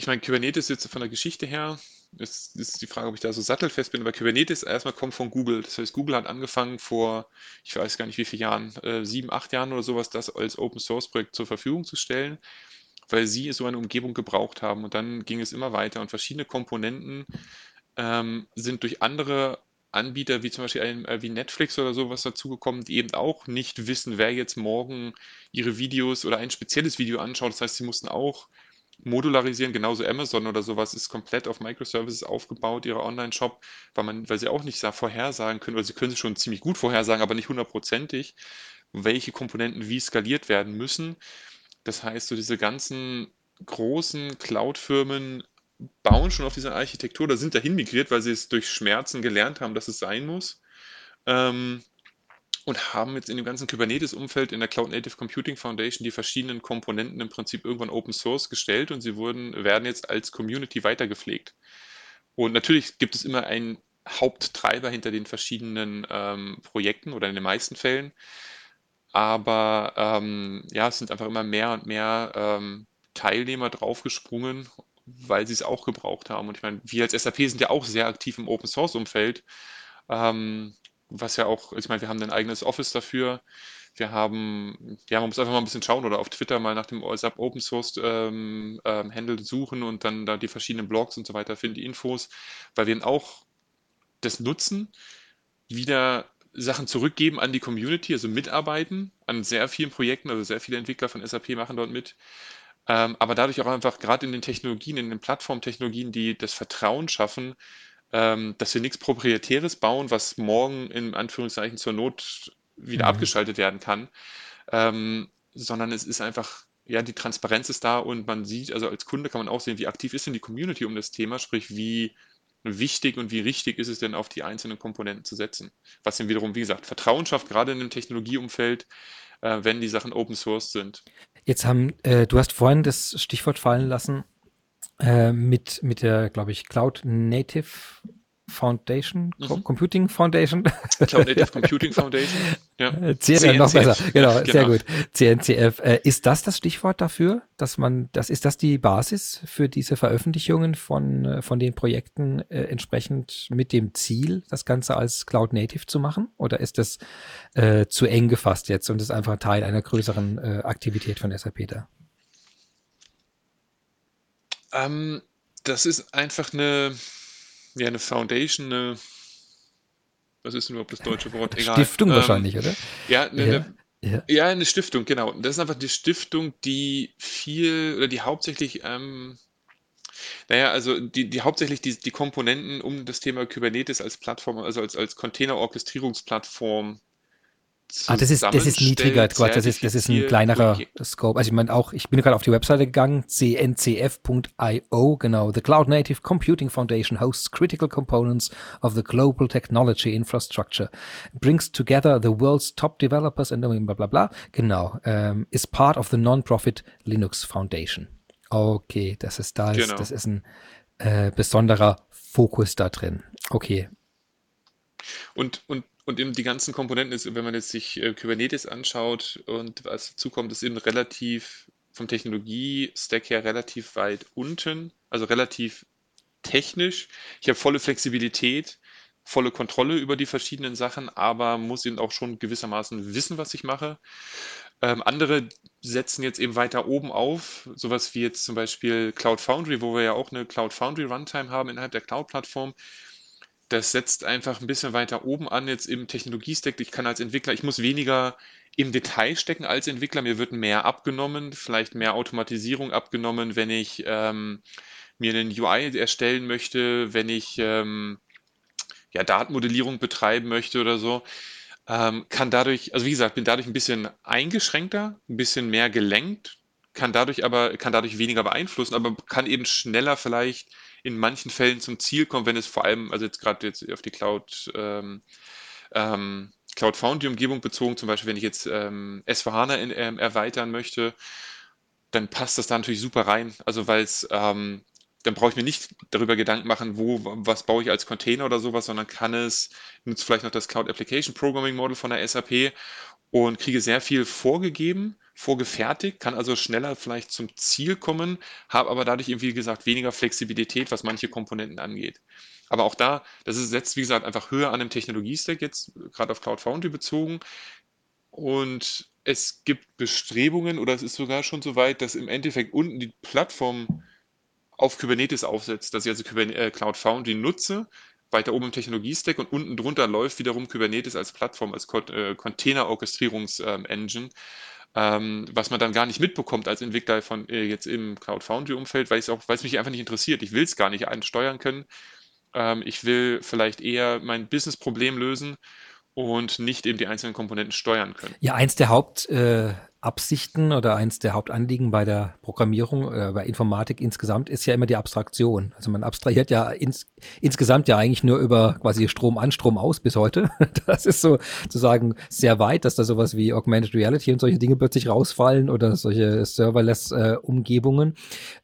ich meine, Kubernetes jetzt von der Geschichte her, ist, ist die Frage, ob ich da so sattelfest bin, aber Kubernetes erstmal kommt von Google. Das heißt, Google hat angefangen vor, ich weiß gar nicht wie viele Jahren, äh, sieben, acht Jahren oder sowas, das als Open Source Projekt zur Verfügung zu stellen weil sie so eine Umgebung gebraucht haben. Und dann ging es immer weiter und verschiedene Komponenten ähm, sind durch andere Anbieter wie zum Beispiel ein, äh, wie Netflix oder sowas dazugekommen, die eben auch nicht wissen, wer jetzt morgen ihre Videos oder ein spezielles Video anschaut. Das heißt, sie mussten auch modularisieren, genauso Amazon oder sowas ist komplett auf Microservices aufgebaut, ihre Online-Shop, weil man, weil sie auch nicht vorhersagen können, oder sie können es schon ziemlich gut vorhersagen, aber nicht hundertprozentig, welche Komponenten wie skaliert werden müssen. Das heißt, so diese ganzen großen Cloud-Firmen bauen schon auf dieser Architektur oder sind dahin migriert, weil sie es durch Schmerzen gelernt haben, dass es sein muss. Ähm, und haben jetzt in dem ganzen Kubernetes-Umfeld in der Cloud Native Computing Foundation die verschiedenen Komponenten im Prinzip irgendwann Open Source gestellt und sie wurden, werden jetzt als Community weitergepflegt. Und natürlich gibt es immer einen Haupttreiber hinter den verschiedenen ähm, Projekten oder in den meisten Fällen. Aber ähm, ja, es sind einfach immer mehr und mehr ähm, Teilnehmer draufgesprungen, weil sie es auch gebraucht haben. Und ich meine, wir als SAP sind ja auch sehr aktiv im Open Source Umfeld, ähm, was ja auch, ich meine, wir haben ein eigenes Office dafür. Wir haben, ja, man muss einfach mal ein bisschen schauen oder auf Twitter mal nach dem SAP Open Source ähm, ähm, Handle suchen und dann da die verschiedenen Blogs und so weiter finden, die Infos, weil wir auch das nutzen, wieder Sachen zurückgeben an die Community, also mitarbeiten an sehr vielen Projekten, also sehr viele Entwickler von SAP machen dort mit. Ähm, aber dadurch auch einfach gerade in den Technologien, in den Plattformtechnologien, die das Vertrauen schaffen, ähm, dass wir nichts Proprietäres bauen, was morgen in Anführungszeichen zur Not wieder mhm. abgeschaltet werden kann, ähm, sondern es ist einfach, ja, die Transparenz ist da und man sieht, also als Kunde kann man auch sehen, wie aktiv ist denn die Community um das Thema, sprich, wie wichtig und wie richtig ist es denn, auf die einzelnen Komponenten zu setzen. Was dann wiederum, wie gesagt, Vertrauen schafft, gerade in dem Technologieumfeld, äh, wenn die Sachen Open Source sind. Jetzt haben, äh, du hast vorhin das Stichwort fallen lassen äh, mit, mit der, glaube ich, Cloud Native Foundation, mhm. Computing Foundation. Cloud Native Computing Foundation. Ja. CNCF noch besser. Genau, genau, sehr gut. CNCF. Äh, ist das das Stichwort dafür, dass man, das ist das die Basis für diese Veröffentlichungen von, äh, von den Projekten äh, entsprechend mit dem Ziel, das Ganze als Cloud Native zu machen? Oder ist das äh, zu eng gefasst jetzt und ist einfach Teil einer größeren äh, Aktivität von SAP da? Ähm, das ist einfach eine, ja, eine Foundation, eine, was ist denn überhaupt das deutsche Wort? Egal. Stiftung ähm, wahrscheinlich, oder? Ja, eine, ja. Eine, ja. ja. eine Stiftung, genau. Das ist einfach die Stiftung, die viel oder die hauptsächlich, ähm, naja, also die, die hauptsächlich die, die Komponenten um das Thema Kubernetes als Plattform, also als, als Container-Orchestrierungsplattform Ah, das ist, das ist niedriger, Quatsch, das ist, das ist ein kleinerer Projekt. Scope. Also ich meine auch, ich bin gerade auf die Webseite gegangen, cncf.io, genau. The Cloud Native Computing Foundation hosts critical components of the global technology infrastructure, brings together the world's top developers and bla bla bla. Genau, um, is part of the non-profit Linux Foundation. Okay, das ist da, genau. das ist ein äh, besonderer Fokus da drin. Okay. Und, und und eben die ganzen Komponenten ist, wenn man jetzt sich äh, Kubernetes anschaut und was dazu kommt, ist eben relativ vom Technologie-Stack her relativ weit unten, also relativ technisch. Ich habe volle Flexibilität, volle Kontrolle über die verschiedenen Sachen, aber muss eben auch schon gewissermaßen wissen, was ich mache. Ähm, andere setzen jetzt eben weiter oben auf, sowas wie jetzt zum Beispiel Cloud Foundry, wo wir ja auch eine Cloud Foundry Runtime haben innerhalb der Cloud-Plattform das setzt einfach ein bisschen weiter oben an, jetzt im Technologiestack. Ich kann als Entwickler, ich muss weniger im Detail stecken als Entwickler. Mir wird mehr abgenommen, vielleicht mehr Automatisierung abgenommen, wenn ich ähm, mir einen UI erstellen möchte, wenn ich ähm, ja, Datenmodellierung betreiben möchte oder so. Ähm, kann dadurch, also wie gesagt, bin dadurch ein bisschen eingeschränkter, ein bisschen mehr gelenkt, kann dadurch aber kann dadurch weniger beeinflussen, aber kann eben schneller vielleicht in manchen Fällen zum Ziel kommen, wenn es vor allem, also jetzt gerade jetzt auf die Cloud, ähm, ähm, Cloud Foundry Umgebung bezogen, zum Beispiel, wenn ich jetzt ähm, S4HANA in, ähm, erweitern möchte, dann passt das da natürlich super rein. Also weil es, ähm, dann brauche ich mir nicht darüber Gedanken machen, wo, was baue ich als Container oder sowas, sondern kann es, nutze vielleicht noch das Cloud Application Programming Model von der SAP und kriege sehr viel vorgegeben, vorgefertigt, kann also schneller vielleicht zum Ziel kommen, habe aber dadurch eben, wie gesagt, weniger Flexibilität, was manche Komponenten angeht. Aber auch da, das ist jetzt, wie gesagt, einfach höher an dem Technologiestack jetzt, gerade auf Cloud Foundry bezogen. Und es gibt Bestrebungen oder es ist sogar schon so weit, dass im Endeffekt unten die Plattform auf Kubernetes aufsetzt, dass ich also äh, Cloud Foundry nutze, weiter oben im Technologiestack und unten drunter läuft wiederum Kubernetes als Plattform, als äh, Container-Orchestrierungs-Engine, ähm, was man dann gar nicht mitbekommt als Entwickler von äh, jetzt im Cloud Foundry-Umfeld, weil es auch, weil es mich einfach nicht interessiert. Ich will es gar nicht ansteuern können. Ähm, ich will vielleicht eher mein Business-Problem lösen und nicht eben die einzelnen Komponenten steuern können. Ja, eins der Haupt äh, Absichten oder eins der Hauptanliegen bei der Programmierung oder äh, bei Informatik insgesamt ist ja immer die Abstraktion. Also man abstrahiert ja ins, insgesamt ja eigentlich nur über quasi Strom an, Strom aus bis heute. Das ist so sozusagen sehr weit, dass da sowas wie Augmented Reality und solche Dinge plötzlich rausfallen oder solche Serverless-Umgebungen.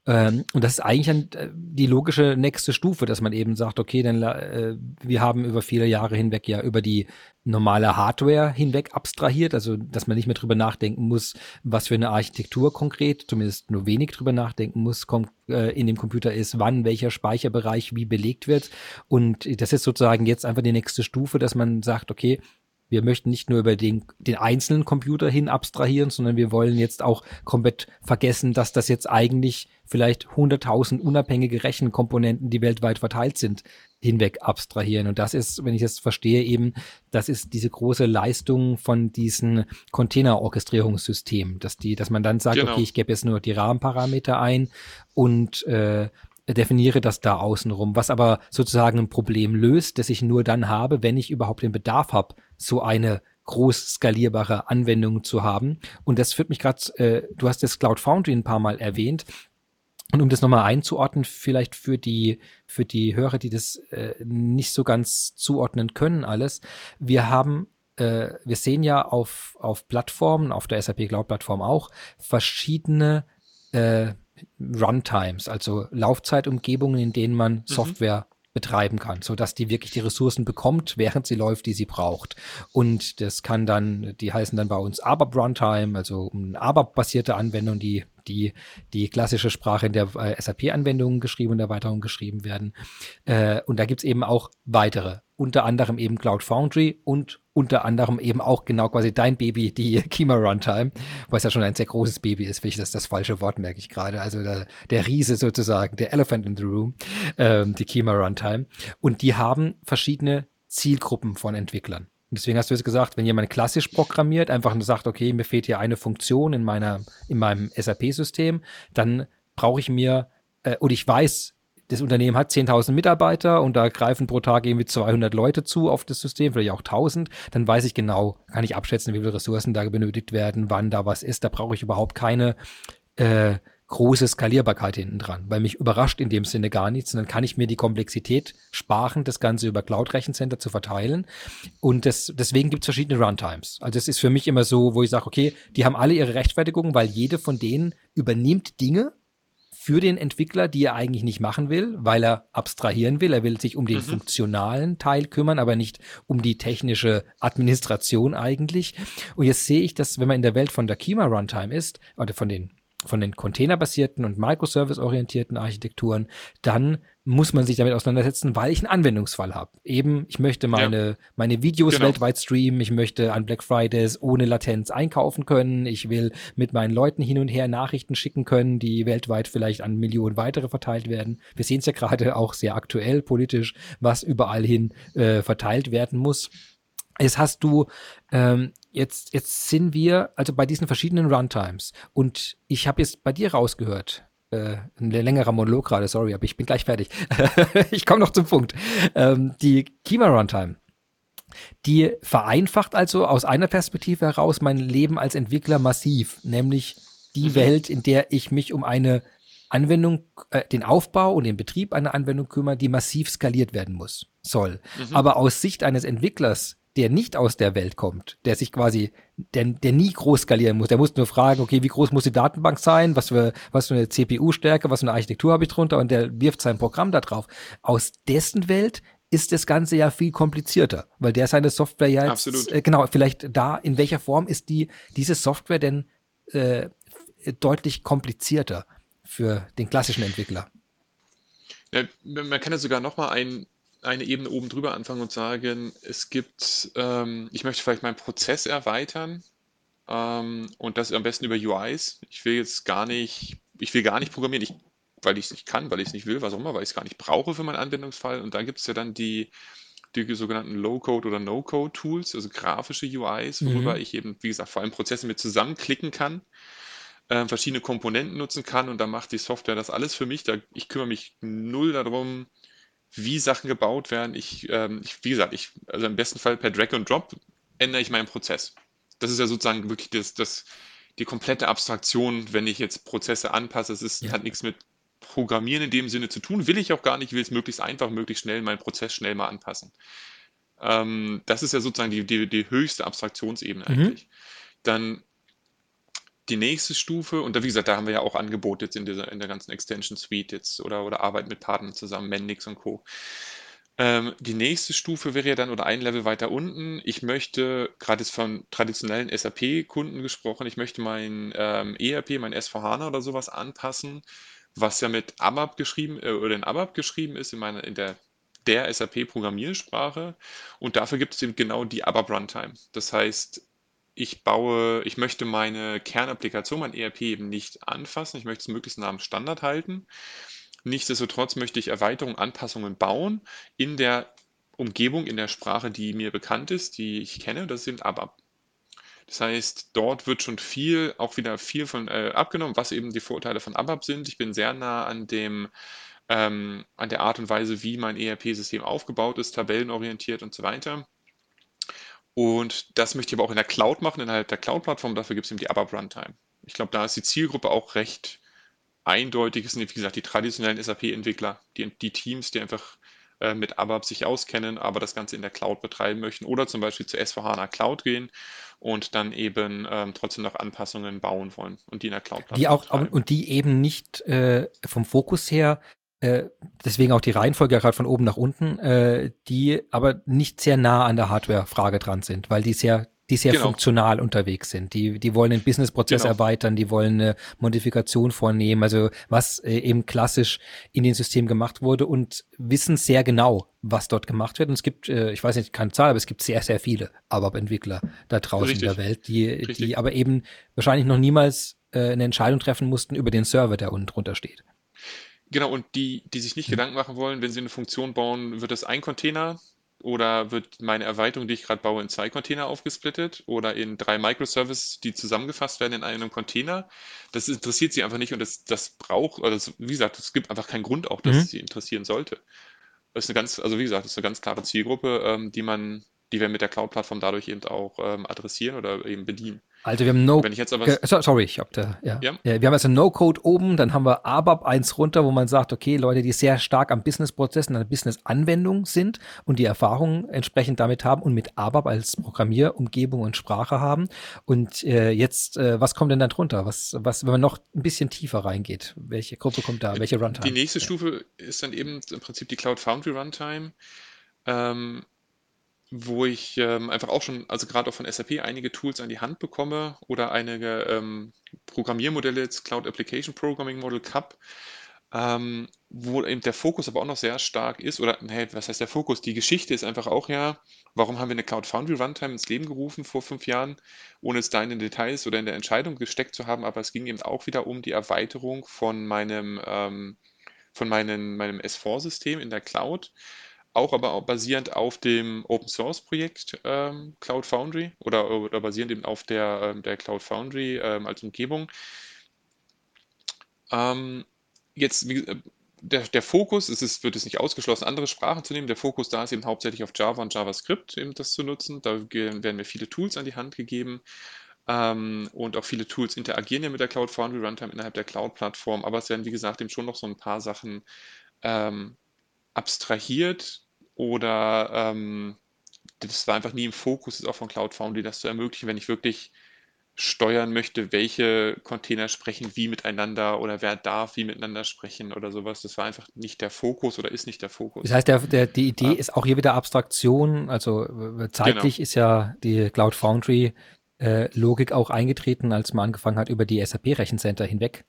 Äh, ähm, und das ist eigentlich ein, äh, die logische nächste Stufe, dass man eben sagt, okay, dann äh, wir haben über viele Jahre hinweg ja über die normale Hardware hinweg abstrahiert, also dass man nicht mehr drüber nachdenken muss, was für eine Architektur konkret, zumindest nur wenig drüber nachdenken muss, äh, in dem Computer ist, wann welcher Speicherbereich wie belegt wird. Und das ist sozusagen jetzt einfach die nächste Stufe, dass man sagt, okay, wir möchten nicht nur über den, den einzelnen Computer hin abstrahieren, sondern wir wollen jetzt auch komplett vergessen, dass das jetzt eigentlich vielleicht 100.000 unabhängige Rechenkomponenten, die weltweit verteilt sind, hinweg abstrahieren. Und das ist, wenn ich das verstehe, eben, das ist diese große Leistung von diesen Container-Orchestrierungssystemen, dass die, dass man dann sagt, genau. okay, ich gebe jetzt nur die Rahmenparameter ein und äh, definiere das da außenrum, was aber sozusagen ein Problem löst, das ich nur dann habe, wenn ich überhaupt den Bedarf habe, so eine groß skalierbare Anwendung zu haben. Und das führt mich gerade, äh, du hast das Cloud Foundry ein paar Mal erwähnt. Und um das nochmal einzuordnen, vielleicht für die, für die Hörer, die das äh, nicht so ganz zuordnen können, alles. Wir haben, äh, wir sehen ja auf, auf Plattformen, auf der SAP Cloud Plattform auch, verschiedene äh, Runtimes, also Laufzeitumgebungen, in denen man mhm. Software betreiben kann, so dass die wirklich die Ressourcen bekommt, während sie läuft, die sie braucht. Und das kann dann, die heißen dann bei uns ABAP Runtime, also eine ABAP-basierte Anwendung, die die die klassische Sprache in der äh, SAP-Anwendung geschrieben und Erweiterung geschrieben werden. Äh, und da gibt's eben auch weitere, unter anderem eben Cloud Foundry und unter anderem eben auch genau quasi dein Baby, die Kima Runtime, was ja schon ein sehr großes Baby ist, finde ich das das falsche Wort, merke ich gerade. Also der, der Riese sozusagen, der Elephant in the Room, ähm, die Kima Runtime. Und die haben verschiedene Zielgruppen von Entwicklern. Deswegen hast du jetzt gesagt, wenn jemand klassisch programmiert, einfach nur sagt, okay, mir fehlt hier eine Funktion in meiner, in meinem SAP-System, dann brauche ich mir, äh, und ich weiß, das Unternehmen hat 10.000 Mitarbeiter und da greifen pro Tag irgendwie 200 Leute zu auf das System, vielleicht auch 1.000, dann weiß ich genau, kann ich abschätzen, wie viele Ressourcen da benötigt werden, wann da was ist. Da brauche ich überhaupt keine äh, große Skalierbarkeit hinten dran, weil mich überrascht in dem Sinne gar nichts. Und dann kann ich mir die Komplexität sparen, das Ganze über Cloud-Rechencenter zu verteilen. Und das, deswegen gibt es verschiedene Runtimes. Also es ist für mich immer so, wo ich sage, okay, die haben alle ihre Rechtfertigung, weil jede von denen übernimmt Dinge, für den Entwickler, die er eigentlich nicht machen will, weil er abstrahieren will. Er will sich um den mhm. funktionalen Teil kümmern, aber nicht um die technische Administration eigentlich. Und jetzt sehe ich, dass wenn man in der Welt von der Kima Runtime ist, oder von den von den containerbasierten und Microservice-orientierten Architekturen, dann muss man sich damit auseinandersetzen, weil ich einen Anwendungsfall habe. Eben, ich möchte meine, ja. meine Videos genau. weltweit streamen, ich möchte an Black Fridays ohne Latenz einkaufen können, ich will mit meinen Leuten hin und her Nachrichten schicken können, die weltweit vielleicht an Millionen weitere verteilt werden. Wir sehen es ja gerade auch sehr aktuell politisch, was überall hin äh, verteilt werden muss. Jetzt hast du, ähm, jetzt, jetzt sind wir also bei diesen verschiedenen Runtimes und ich habe jetzt bei dir rausgehört, äh, ein längerer Monolog gerade, sorry, aber ich bin gleich fertig. ich komme noch zum Punkt. Ähm, die Kima Runtime, die vereinfacht also aus einer Perspektive heraus mein Leben als Entwickler massiv, nämlich die mhm. Welt, in der ich mich um eine Anwendung, äh, den Aufbau und den Betrieb einer Anwendung kümmere, die massiv skaliert werden muss, soll. Mhm. Aber aus Sicht eines Entwicklers, der nicht aus der Welt kommt, der sich quasi, der, der nie groß skalieren muss, der muss nur fragen, okay, wie groß muss die Datenbank sein, was für, was für eine CPU-Stärke, was für eine Architektur habe ich drunter und der wirft sein Programm da drauf. Aus dessen Welt ist das Ganze ja viel komplizierter, weil der seine Software ja jetzt. Äh, genau, vielleicht da, in welcher Form ist die, diese Software denn äh, deutlich komplizierter für den klassischen Entwickler? Ja, man kann ja sogar noch mal ein, eine Ebene oben drüber anfangen und sagen, es gibt, ähm, ich möchte vielleicht meinen Prozess erweitern ähm, und das am besten über UIs. Ich will jetzt gar nicht, ich will gar nicht programmieren. Ich weil ich es nicht kann, weil ich es nicht will, was auch immer, weil ich es gar nicht brauche für meinen Anwendungsfall. Und da gibt es ja dann die, die sogenannten Low-Code oder No-Code-Tools, also grafische UIs, worüber mhm. ich eben, wie gesagt, vor allem Prozesse mit zusammenklicken kann, äh, verschiedene Komponenten nutzen kann und dann macht die Software das alles für mich. Da, ich kümmere mich null darum, wie Sachen gebaut werden. Ich, ähm, ich, wie gesagt, ich, also im besten Fall per Drag and Drop ändere ich meinen Prozess. Das ist ja sozusagen wirklich das, das, die komplette Abstraktion, wenn ich jetzt Prozesse anpasse. Es ist, ja. hat nichts mit Programmieren in dem Sinne zu tun. Will ich auch gar nicht, ich will es möglichst einfach, möglichst schnell, meinen Prozess schnell mal anpassen. Ähm, das ist ja sozusagen die, die, die höchste Abstraktionsebene mhm. eigentlich. Dann die nächste Stufe, und da, wie gesagt, da haben wir ja auch Angebote jetzt in, dieser, in der ganzen Extension Suite jetzt oder, oder Arbeit mit Partnern zusammen, Mendix und Co. Ähm, die nächste Stufe wäre ja dann oder ein Level weiter unten. Ich möchte, gerade jetzt von traditionellen SAP-Kunden gesprochen, ich möchte mein ähm, ERP, mein S4HANA oder sowas anpassen was ja mit ABAP geschrieben äh, oder in ABAP geschrieben ist, in, meiner, in der, der SAP-Programmiersprache. Und dafür gibt es eben genau die ABAP Runtime. Das heißt, ich baue, ich möchte meine Kernapplikation, mein ERP eben nicht anfassen. Ich möchte es möglichst nah am Standard halten. Nichtsdestotrotz möchte ich Erweiterungen, Anpassungen bauen in der Umgebung, in der Sprache, die mir bekannt ist, die ich kenne. Das sind ABAP. Das heißt, dort wird schon viel, auch wieder viel von äh, abgenommen, was eben die Vorteile von ABAP sind. Ich bin sehr nah an dem, ähm, an der Art und Weise, wie mein ERP-System aufgebaut ist, tabellenorientiert und so weiter. Und das möchte ich aber auch in der Cloud machen, innerhalb der Cloud-Plattform. Dafür gibt es eben die ABAP Runtime. Ich glaube, da ist die Zielgruppe auch recht eindeutig. Es sind, wie gesagt, die traditionellen SAP-Entwickler, die, die Teams, die einfach äh, mit ABAP sich auskennen, aber das Ganze in der Cloud betreiben möchten oder zum Beispiel zu S4HANA Cloud gehen und dann eben ähm, trotzdem noch Anpassungen bauen wollen und die in der Cloud die auch betreiben. und die eben nicht äh, vom Fokus her äh, deswegen auch die Reihenfolge gerade von oben nach unten, äh, die aber nicht sehr nah an der Hardware-Frage dran sind, weil die sehr die sehr genau. funktional unterwegs sind. Die, die wollen den Businessprozess genau. erweitern, die wollen eine Modifikation vornehmen, also was äh, eben klassisch in den System gemacht wurde und wissen sehr genau, was dort gemacht wird. Und es gibt, äh, ich weiß nicht, keine Zahl, aber es gibt sehr, sehr viele ABAP-Entwickler da draußen Richtig. in der Welt, die, die aber eben wahrscheinlich noch niemals äh, eine Entscheidung treffen mussten über den Server, der unten drunter steht. Genau, und die, die sich nicht mhm. Gedanken machen wollen, wenn sie eine Funktion bauen, wird das ein Container oder wird meine Erweiterung, die ich gerade baue, in zwei Container aufgesplittet oder in drei Microservices, die zusammengefasst werden in einem Container? Das interessiert sie einfach nicht und das, das braucht, oder das, wie gesagt, es gibt einfach keinen Grund auch, dass mhm. es sie interessieren sollte. Das ist eine ganz, also wie gesagt, das ist eine ganz klare Zielgruppe, ähm, die man, die wir mit der Cloud-Plattform dadurch eben auch ähm, adressieren oder eben bedienen. Also wir haben No. Wenn ich jetzt aber sorry, ich hab da, ja. ja. ja wir haben also No-Code oben, dann haben wir ABAP eins runter, wo man sagt, okay, Leute, die sehr stark am Business-Prozess und an der Business-Anwendung sind und die Erfahrung entsprechend damit haben und mit ABAP als Programmierumgebung und Sprache haben. Und äh, jetzt, äh, was kommt denn dann drunter? Was, was, wenn man noch ein bisschen tiefer reingeht? Welche Gruppe kommt da? Welche Runtime? Die nächste ja. Stufe ist dann eben im Prinzip die Cloud Foundry Runtime. Ähm, wo ich ähm, einfach auch schon, also gerade auch von SAP, einige Tools an die Hand bekomme oder einige ähm, Programmiermodelle, jetzt Cloud Application Programming Model CAP, ähm, wo eben der Fokus aber auch noch sehr stark ist, oder hey, was heißt der Fokus? Die Geschichte ist einfach auch ja, warum haben wir eine Cloud Foundry Runtime ins Leben gerufen vor fünf Jahren, ohne es da in den Details oder in der Entscheidung gesteckt zu haben, aber es ging eben auch wieder um die Erweiterung von meinem, ähm, von meinem, meinem S4-System in der Cloud auch aber basierend auf dem Open Source Projekt ähm, Cloud Foundry oder, oder basierend eben auf der, ähm, der Cloud Foundry ähm, als Umgebung. Ähm, jetzt, äh, der, der Fokus, es ist, wird es nicht ausgeschlossen, andere Sprachen zu nehmen. Der Fokus da ist eben hauptsächlich auf Java und JavaScript, eben das zu nutzen. Da werden mir viele Tools an die Hand gegeben. Ähm, und auch viele Tools interagieren ja mit der Cloud Foundry Runtime innerhalb der Cloud-Plattform, aber es werden, wie gesagt, eben schon noch so ein paar Sachen ähm, abstrahiert oder ähm, das war einfach nie im Fokus, ist auch von Cloud Foundry, das zu ermöglichen, wenn ich wirklich steuern möchte, welche Container sprechen wie miteinander oder wer darf wie miteinander sprechen oder sowas. Das war einfach nicht der Fokus oder ist nicht der Fokus. Das heißt, der, der, die Idee ja. ist auch hier wieder Abstraktion. Also zeitlich genau. ist ja die Cloud Foundry äh, Logik auch eingetreten, als man angefangen hat, über die SAP-Rechencenter hinweg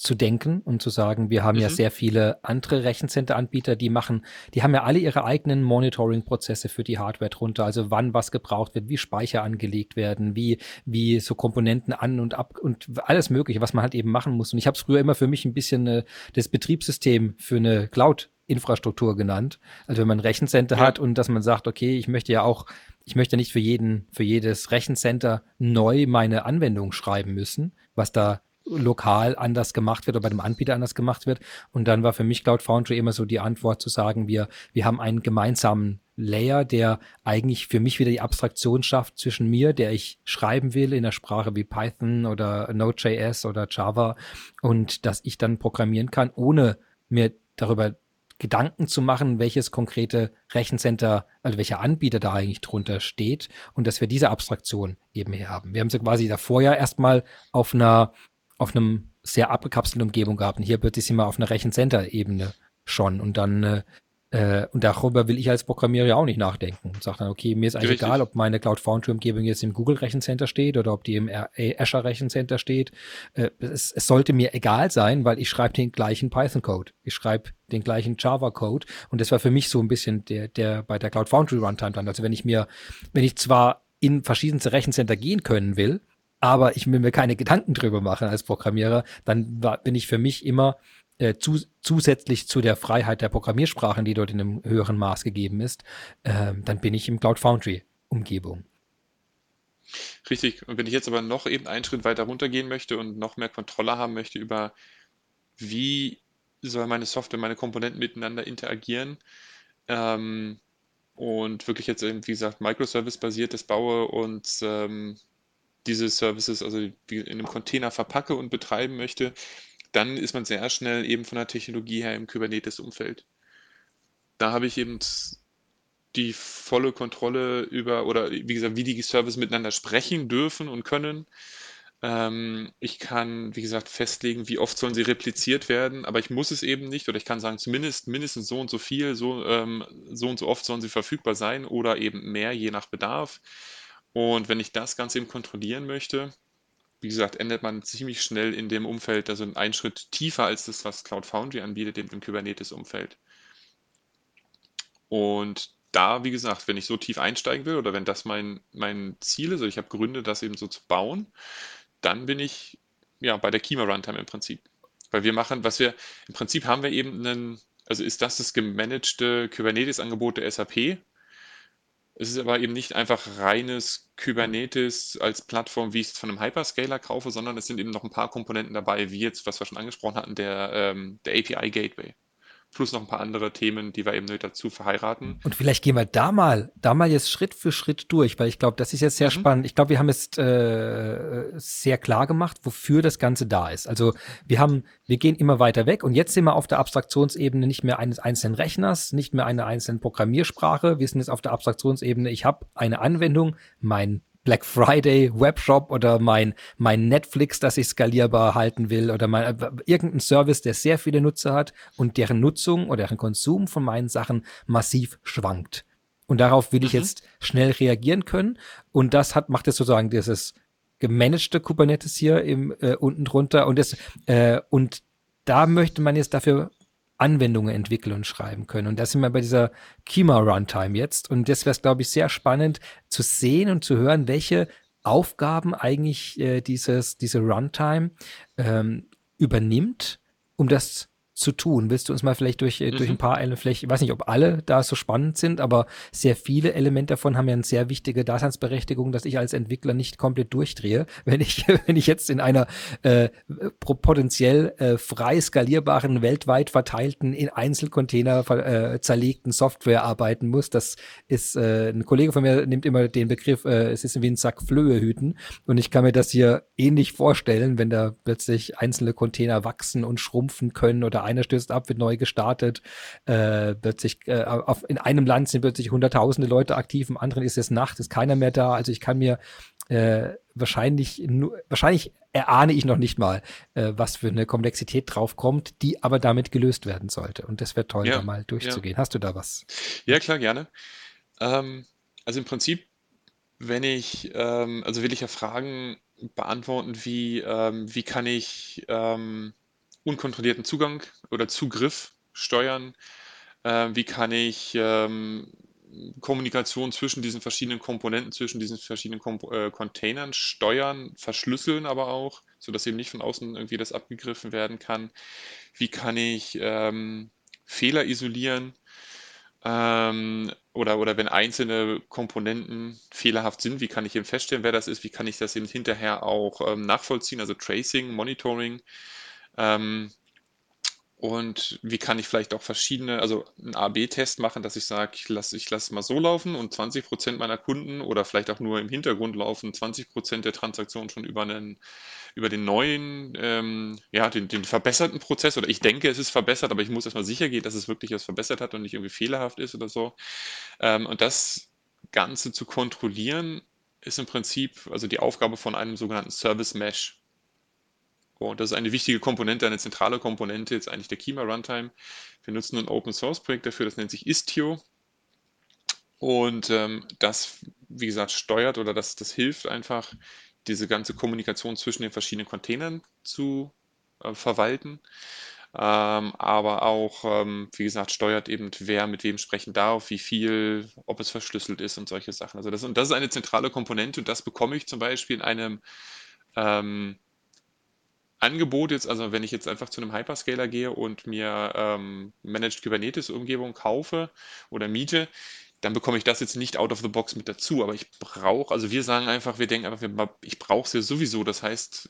zu denken und zu sagen, wir haben mhm. ja sehr viele andere Rechencenter-Anbieter, die machen, die haben ja alle ihre eigenen Monitoring-Prozesse für die Hardware drunter, also wann was gebraucht wird, wie Speicher angelegt werden, wie, wie so Komponenten an und ab und alles mögliche, was man halt eben machen muss. Und ich habe es früher immer für mich ein bisschen äh, das Betriebssystem für eine Cloud Infrastruktur genannt. Also wenn man ein Rechencenter ja. hat und dass man sagt, okay, ich möchte ja auch, ich möchte nicht für jeden, für jedes Rechencenter neu meine Anwendung schreiben müssen, was da lokal anders gemacht wird oder bei dem Anbieter anders gemacht wird. Und dann war für mich Cloud Foundry immer so die Antwort zu sagen, wir, wir haben einen gemeinsamen Layer, der eigentlich für mich wieder die Abstraktion schafft zwischen mir, der ich schreiben will in der Sprache wie Python oder Node.js oder Java und dass ich dann programmieren kann, ohne mir darüber Gedanken zu machen, welches konkrete Rechencenter, also welcher Anbieter da eigentlich drunter steht und dass wir diese Abstraktion eben hier haben. Wir haben sie quasi davor ja erstmal auf einer auf einem sehr abgekapselten Umgebung gehabt. Und hier wird es immer auf einer Rechencenter-Ebene schon. Und dann, äh, äh, und darüber will ich als Programmierer ja auch nicht nachdenken. Und sage dann, okay, mir ist eigentlich Richtig. egal, ob meine Cloud Foundry-Umgebung jetzt im Google Rechencenter steht oder ob die im Azure Rechencenter steht. Äh, es, es sollte mir egal sein, weil ich schreibe den gleichen Python-Code. Ich schreibe den gleichen Java-Code. Und das war für mich so ein bisschen der, der bei der Cloud Foundry Runtime dann. Also wenn ich mir, wenn ich zwar in verschiedenste Rechencenter gehen können will, aber ich will mir keine Gedanken drüber machen als Programmierer, dann war, bin ich für mich immer äh, zu, zusätzlich zu der Freiheit der Programmiersprachen, die dort in einem höheren Maß gegeben ist, äh, dann bin ich im Cloud Foundry Umgebung. Richtig. Und wenn ich jetzt aber noch eben einen Schritt weiter runtergehen möchte und noch mehr Kontrolle haben möchte über, wie soll meine Software, meine Komponenten miteinander interagieren, ähm, und wirklich jetzt, wie gesagt, Microservice-basiertes baue und ähm, diese Services also in einem Container verpacke und betreiben möchte, dann ist man sehr schnell eben von der Technologie her im Kubernetes-Umfeld. Da habe ich eben die volle Kontrolle über, oder wie gesagt, wie die Services miteinander sprechen dürfen und können. Ähm, ich kann, wie gesagt, festlegen, wie oft sollen sie repliziert werden, aber ich muss es eben nicht, oder ich kann sagen, zumindest mindestens so und so viel, so, ähm, so und so oft sollen sie verfügbar sein oder eben mehr, je nach Bedarf. Und wenn ich das Ganze eben kontrollieren möchte, wie gesagt, endet man ziemlich schnell in dem Umfeld, also einen Schritt tiefer als das, was Cloud Foundry anbietet, im Kubernetes-Umfeld. Und da, wie gesagt, wenn ich so tief einsteigen will oder wenn das mein, mein Ziel ist, also ich habe Gründe, das eben so zu bauen, dann bin ich ja bei der Kima Runtime im Prinzip. Weil wir machen, was wir, im Prinzip haben wir eben einen, also ist das das gemanagte Kubernetes-Angebot der SAP, es ist aber eben nicht einfach reines Kubernetes als Plattform, wie ich es von einem Hyperscaler kaufe, sondern es sind eben noch ein paar Komponenten dabei, wie jetzt, was wir schon angesprochen hatten, der, ähm, der API Gateway plus noch ein paar andere Themen, die wir eben dazu verheiraten. Und vielleicht gehen wir da mal, da mal jetzt Schritt für Schritt durch, weil ich glaube, das ist jetzt sehr mhm. spannend. Ich glaube, wir haben jetzt äh, sehr klar gemacht, wofür das Ganze da ist. Also wir haben, wir gehen immer weiter weg und jetzt sind wir auf der Abstraktionsebene nicht mehr eines einzelnen Rechners, nicht mehr einer einzelnen Programmiersprache. Wir sind jetzt auf der Abstraktionsebene, ich habe eine Anwendung, mein Black Friday Webshop oder mein, mein Netflix, das ich skalierbar halten will oder mein, irgendein Service, der sehr viele Nutzer hat und deren Nutzung oder deren Konsum von meinen Sachen massiv schwankt. Und darauf will ich mhm. jetzt schnell reagieren können. Und das hat, macht es sozusagen dieses gemanagte Kubernetes hier im, äh, unten drunter. Und das, äh, und da möchte man jetzt dafür Anwendungen entwickeln und schreiben können. Und da sind wir bei dieser Kima Runtime jetzt. Und das wäre, glaube ich, sehr spannend zu sehen und zu hören, welche Aufgaben eigentlich äh, dieses, diese Runtime ähm, übernimmt, um das zu tun. Willst du uns mal vielleicht durch, mhm. durch ein paar Elemente, vielleicht, ich weiß nicht, ob alle da so spannend sind, aber sehr viele Elemente davon haben ja eine sehr wichtige Daseinsberechtigung, dass ich als Entwickler nicht komplett durchdrehe, wenn ich, wenn ich jetzt in einer äh, potenziell äh, frei skalierbaren, weltweit verteilten, in Einzelcontainer äh, zerlegten Software arbeiten muss. Das ist, äh, ein Kollege von mir nimmt immer den Begriff, äh, es ist wie ein Sack Flöhe hüten. Und ich kann mir das hier ähnlich vorstellen, wenn da plötzlich einzelne Container wachsen und schrumpfen können oder einer stößt ab, wird neu gestartet, äh, plötzlich äh, auf, in einem Land sind plötzlich hunderttausende Leute aktiv, im anderen ist es Nacht, ist keiner mehr da. Also ich kann mir äh, wahrscheinlich nur, wahrscheinlich erahne ich noch nicht mal, äh, was für eine Komplexität drauf kommt, die aber damit gelöst werden sollte. Und das wäre toll, ja, da mal durchzugehen. Ja. Hast du da was? Ja, klar, gerne. Ähm, also im Prinzip, wenn ich, ähm, also will ich ja Fragen beantworten, wie, ähm, wie kann ich ähm, unkontrollierten Zugang oder Zugriff steuern? Äh, wie kann ich ähm, Kommunikation zwischen diesen verschiedenen Komponenten, zwischen diesen verschiedenen Kom äh, Containern steuern, verschlüsseln aber auch, sodass eben nicht von außen irgendwie das abgegriffen werden kann. Wie kann ich ähm, Fehler isolieren? Ähm, oder, oder wenn einzelne Komponenten fehlerhaft sind, wie kann ich eben feststellen, wer das ist? Wie kann ich das eben hinterher auch ähm, nachvollziehen? Also Tracing, Monitoring. Ähm, und wie kann ich vielleicht auch verschiedene, also einen A-B-Test machen, dass ich sage, ich lasse ich lass mal so laufen und 20 Prozent meiner Kunden oder vielleicht auch nur im Hintergrund laufen 20 Prozent der Transaktionen schon über einen, über den neuen, ähm, ja, den, den verbesserten Prozess oder ich denke, es ist verbessert, aber ich muss erstmal sicher gehen, dass es wirklich was verbessert hat und nicht irgendwie fehlerhaft ist oder so. Ähm, und das Ganze zu kontrollieren, ist im Prinzip also die Aufgabe von einem sogenannten Service Mesh. Und das ist eine wichtige Komponente, eine zentrale Komponente jetzt eigentlich der Kima Runtime. Wir nutzen ein Open Source Projekt dafür, das nennt sich Istio. Und ähm, das, wie gesagt, steuert oder das, das hilft einfach, diese ganze Kommunikation zwischen den verschiedenen Containern zu äh, verwalten. Ähm, aber auch, ähm, wie gesagt, steuert eben, wer mit wem sprechen darf, wie viel, ob es verschlüsselt ist und solche Sachen. Also das, und das ist eine zentrale Komponente und das bekomme ich zum Beispiel in einem ähm, Angebot jetzt, also wenn ich jetzt einfach zu einem Hyperscaler gehe und mir ähm, Managed Kubernetes Umgebung kaufe oder miete, dann bekomme ich das jetzt nicht out of the box mit dazu. Aber ich brauche, also wir sagen einfach, wir denken einfach, ich brauche es ja sowieso. Das heißt,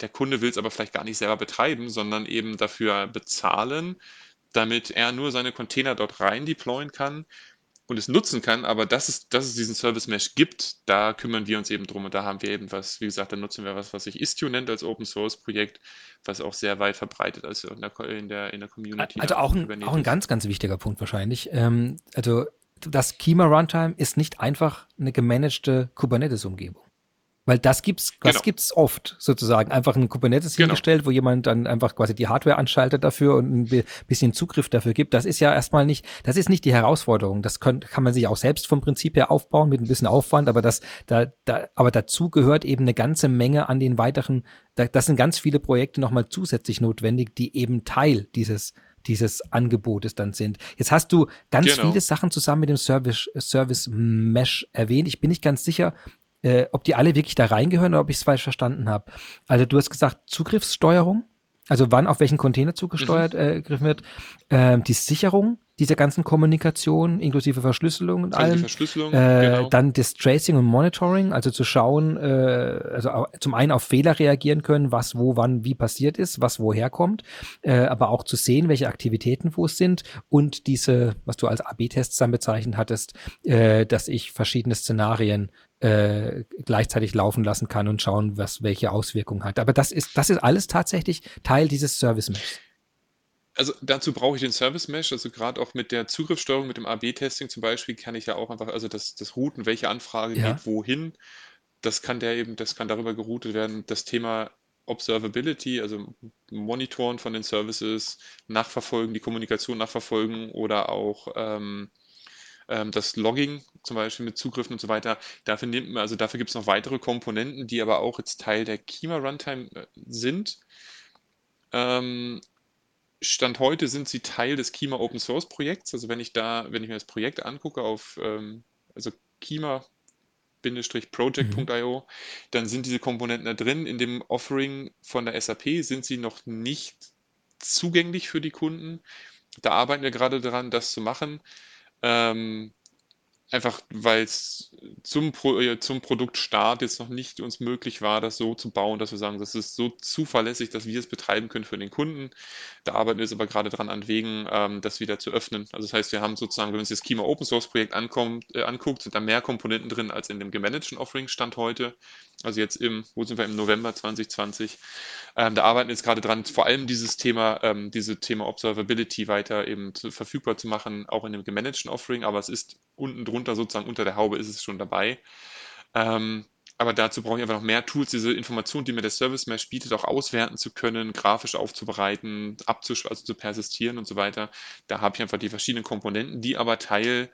der Kunde will es aber vielleicht gar nicht selber betreiben, sondern eben dafür bezahlen, damit er nur seine Container dort rein deployen kann und es nutzen kann, aber dass es, dass es diesen Service Mesh gibt, da kümmern wir uns eben drum und da haben wir eben was, wie gesagt, da nutzen wir was, was sich Istio nennt als Open Source Projekt, was auch sehr weit verbreitet ist in der, in der, in der Community. Also auch ein, auch ein ganz, ganz wichtiger Punkt wahrscheinlich. Ähm, also das Kima Runtime ist nicht einfach eine gemanagte Kubernetes-Umgebung. Weil das gibt's, das genau. gibt's oft sozusagen. Einfach ein Kubernetes genau. hingestellt, wo jemand dann einfach quasi die Hardware anschaltet dafür und ein bisschen Zugriff dafür gibt. Das ist ja erstmal nicht, das ist nicht die Herausforderung. Das kann, kann man sich auch selbst vom Prinzip her aufbauen mit ein bisschen Aufwand, aber das, da, da, aber dazu gehört eben eine ganze Menge an den weiteren, da, das sind ganz viele Projekte nochmal zusätzlich notwendig, die eben Teil dieses dieses Angebotes dann sind. Jetzt hast du ganz genau. viele Sachen zusammen mit dem Service, Service Mesh erwähnt. Ich bin nicht ganz sicher, äh, ob die alle wirklich da reingehören oder ob ich es falsch verstanden habe. Also du hast gesagt Zugriffssteuerung, also wann auf welchen Container zugesteuert mhm. äh, wird, äh, die Sicherung dieser ganzen Kommunikation inklusive Verschlüsselung und allem. Verschlüsselung, äh, genau. Dann das Tracing und Monitoring, also zu schauen, äh, also zum einen auf Fehler reagieren können, was wo wann wie passiert ist, was woher kommt, äh, aber auch zu sehen, welche Aktivitäten wo es sind und diese, was du als AB-Tests dann bezeichnet hattest, äh, dass ich verschiedene Szenarien äh, gleichzeitig laufen lassen kann und schauen, was welche Auswirkungen hat. Aber das ist, das ist alles tatsächlich Teil dieses Service Mesh. Also dazu brauche ich den Service Mesh, also gerade auch mit der Zugriffssteuerung, mit dem AB-Testing zum Beispiel, kann ich ja auch einfach, also das, das Routen, welche Anfrage ja. geht wohin, das kann der eben, das kann darüber geroutet werden. Das Thema Observability, also Monitoren von den Services, nachverfolgen, die Kommunikation nachverfolgen oder auch ähm, ähm, das Logging zum Beispiel mit Zugriffen und so weiter. Dafür nimmt man, also dafür gibt es noch weitere Komponenten, die aber auch jetzt Teil der Kima Runtime äh, sind. Ähm, Stand heute sind sie Teil des Kima Open Source Projekts. Also wenn ich da, wenn ich mir das Projekt angucke auf ähm, also Kima project.io, mhm. dann sind diese Komponenten da drin. In dem Offering von der SAP sind sie noch nicht zugänglich für die Kunden. Da arbeiten wir gerade daran, das zu machen. Ähm, Einfach weil es zum, Pro, äh, zum Produktstart jetzt noch nicht uns möglich war, das so zu bauen, dass wir sagen, das ist so zuverlässig, dass wir es betreiben können für den Kunden. Da arbeiten wir jetzt aber gerade dran an Wegen, ähm, das wieder zu öffnen. Also das heißt, wir haben sozusagen, wenn man sich das Kima Open Source Projekt ankommt, äh, anguckt, sind da mehr Komponenten drin als in dem gemanagten Offering Stand heute. Also jetzt im, wo sind wir, im November 2020. Ähm, da arbeiten wir jetzt gerade dran, vor allem dieses Thema, ähm, diese Thema Observability weiter eben zu, verfügbar zu machen, auch in dem gemanagten Offering, aber es ist unten drunter sozusagen unter der Haube ist es schon dabei. Ähm, aber dazu brauche ich einfach noch mehr Tools, diese Informationen, die mir der Service Mesh bietet, auch auswerten zu können, grafisch aufzubereiten, also zu persistieren und so weiter. Da habe ich einfach die verschiedenen Komponenten, die aber Teil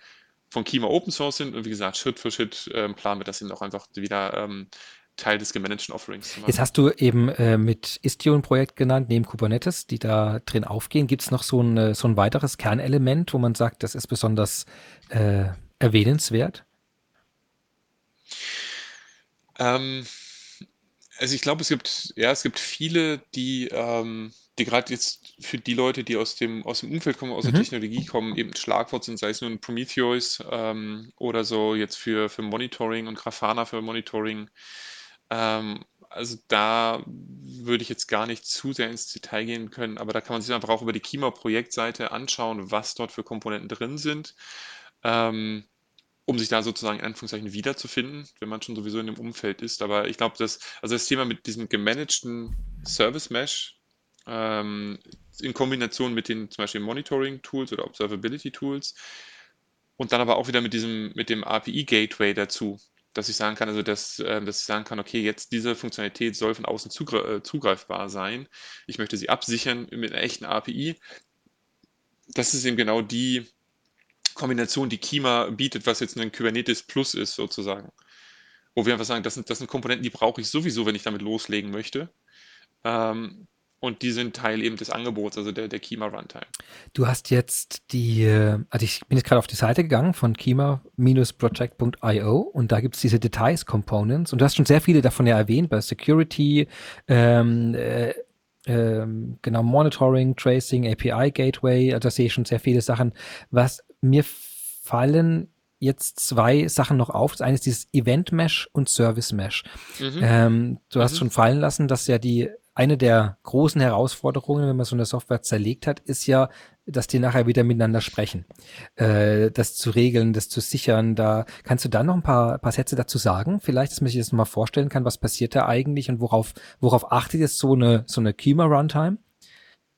von Kima Open Source sind. Und wie gesagt, Schritt für Schritt ähm, planen wir das eben auch einfach wieder ähm, Teil des gemanagten Offerings zu. Jetzt hast du eben äh, mit Istio ein Projekt genannt, neben Kubernetes, die da drin aufgehen. Gibt es noch so ein, so ein weiteres Kernelement, wo man sagt, das ist besonders äh, erwähnenswert? Ähm, also ich glaube, es gibt, ja, es gibt viele, die, ähm, die gerade jetzt für die Leute, die aus dem, aus dem Umfeld kommen, aus der mhm. Technologie kommen, eben Schlagwort sind, sei es nur ein Prometheus ähm, oder so jetzt für, für Monitoring und Grafana für Monitoring. Ähm, also da würde ich jetzt gar nicht zu sehr ins Detail gehen können, aber da kann man sich einfach auch über die Kima-Projektseite anschauen, was dort für Komponenten drin sind, ähm, um sich da sozusagen in Anführungszeichen wiederzufinden, wenn man schon sowieso in dem Umfeld ist. Aber ich glaube, dass, also das Thema mit diesem gemanagten Service Mesh ähm, in Kombination mit den zum Beispiel Monitoring-Tools oder Observability-Tools und dann aber auch wieder mit diesem, mit dem API-Gateway dazu dass ich sagen kann, also dass, äh, dass ich sagen kann, okay, jetzt diese Funktionalität soll von außen äh, zugreifbar sein. Ich möchte sie absichern mit einer echten API. Das ist eben genau die Kombination, die Kima bietet, was jetzt ein Kubernetes Plus ist, sozusagen. Wo wir einfach sagen, das sind, das sind Komponenten, die brauche ich sowieso, wenn ich damit loslegen möchte. Ähm, und die sind Teil eben des Angebots, also der, der Kima Runtime. Du hast jetzt die, also ich bin jetzt gerade auf die Seite gegangen von kima-project.io und da gibt es diese Details Components und du hast schon sehr viele davon ja erwähnt, bei Security, ähm, äh, ähm, genau, Monitoring, Tracing, API Gateway, also da sehe ich schon sehr viele Sachen. Was mir fallen jetzt zwei Sachen noch auf. Das eine ist dieses Event Mesh und Service Mesh. Mhm. Ähm, du mhm. hast schon fallen lassen, dass ja die eine der großen Herausforderungen, wenn man so eine Software zerlegt hat, ist ja, dass die nachher wieder miteinander sprechen. Äh, das zu regeln, das zu sichern. Da kannst du da noch ein paar, paar Sätze dazu sagen? Vielleicht, dass man sich das mal vorstellen kann, was passiert da eigentlich und worauf, worauf achtet jetzt so eine, so eine Kima Runtime?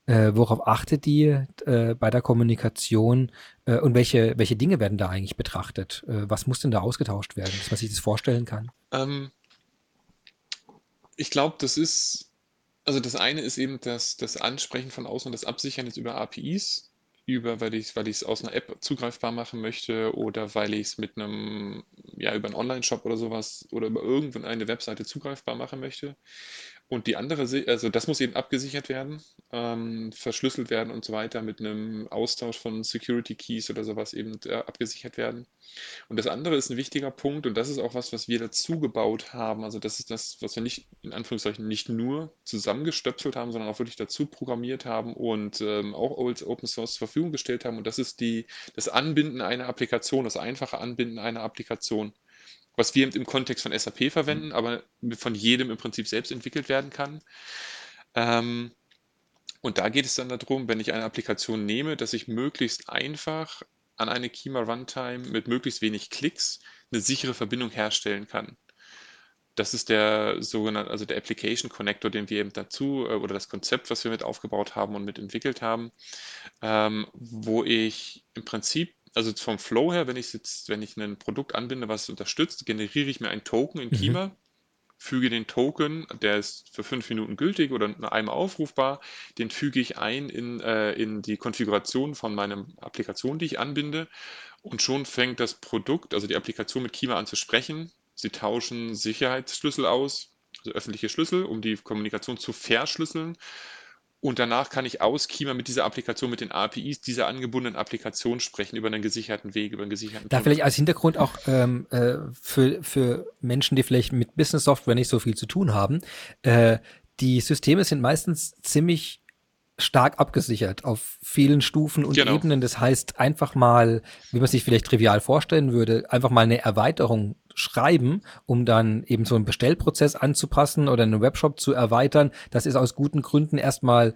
Äh, worauf achtet die äh, bei der Kommunikation äh, und welche, welche Dinge werden da eigentlich betrachtet? Äh, was muss denn da ausgetauscht werden, dass man sich das vorstellen kann? Ähm, ich glaube, das ist also das eine ist eben das, das Ansprechen von außen und das Absichern jetzt über APIs, über, weil ich es weil aus einer App zugreifbar machen möchte oder weil ich es mit einem, ja, über einen Online-Shop oder sowas oder über irgendeine Webseite zugreifbar machen möchte. Und die andere, also das muss eben abgesichert werden, ähm, verschlüsselt werden und so weiter, mit einem Austausch von Security Keys oder sowas eben äh, abgesichert werden. Und das andere ist ein wichtiger Punkt und das ist auch was, was wir dazu gebaut haben. Also das ist das, was wir nicht, in Anführungszeichen, nicht nur zusammengestöpselt haben, sondern auch wirklich dazu programmiert haben und ähm, auch Open Source zur Verfügung gestellt haben. Und das ist die, das Anbinden einer Applikation, das einfache Anbinden einer Applikation was wir im Kontext von SAP verwenden, mhm. aber von jedem im Prinzip selbst entwickelt werden kann. Ähm, und da geht es dann darum, wenn ich eine Applikation nehme, dass ich möglichst einfach an eine Kima Runtime mit möglichst wenig Klicks eine sichere Verbindung herstellen kann. Das ist der sogenannte, also der Application Connector, den wir eben dazu, äh, oder das Konzept, was wir mit aufgebaut haben und mit entwickelt haben, ähm, wo ich im Prinzip also vom Flow her, wenn ich jetzt, wenn ich ein Produkt anbinde, was es unterstützt, generiere ich mir einen Token in mhm. Kima, mhm. füge den Token, der ist für fünf Minuten gültig oder einmal aufrufbar, den füge ich ein in, äh, in die Konfiguration von meiner Applikation, die ich anbinde. Und schon fängt das Produkt, also die Applikation mit Kima an zu sprechen. Sie tauschen Sicherheitsschlüssel aus, also öffentliche Schlüssel, um die Kommunikation zu verschlüsseln. Und danach kann ich aus Kima mit dieser Applikation, mit den APIs dieser angebundenen Applikation sprechen, über einen gesicherten Weg, über einen gesicherten Da vielleicht als Hintergrund auch ähm, äh, für, für Menschen, die vielleicht mit Business Software nicht so viel zu tun haben. Äh, die Systeme sind meistens ziemlich stark abgesichert auf vielen Stufen und Genau. Ebenen. Das heißt, einfach mal, wie man sich vielleicht trivial vorstellen würde, einfach mal eine Erweiterung schreiben, um dann eben so einen Bestellprozess anzupassen oder einen Webshop zu erweitern. Das ist aus guten Gründen erstmal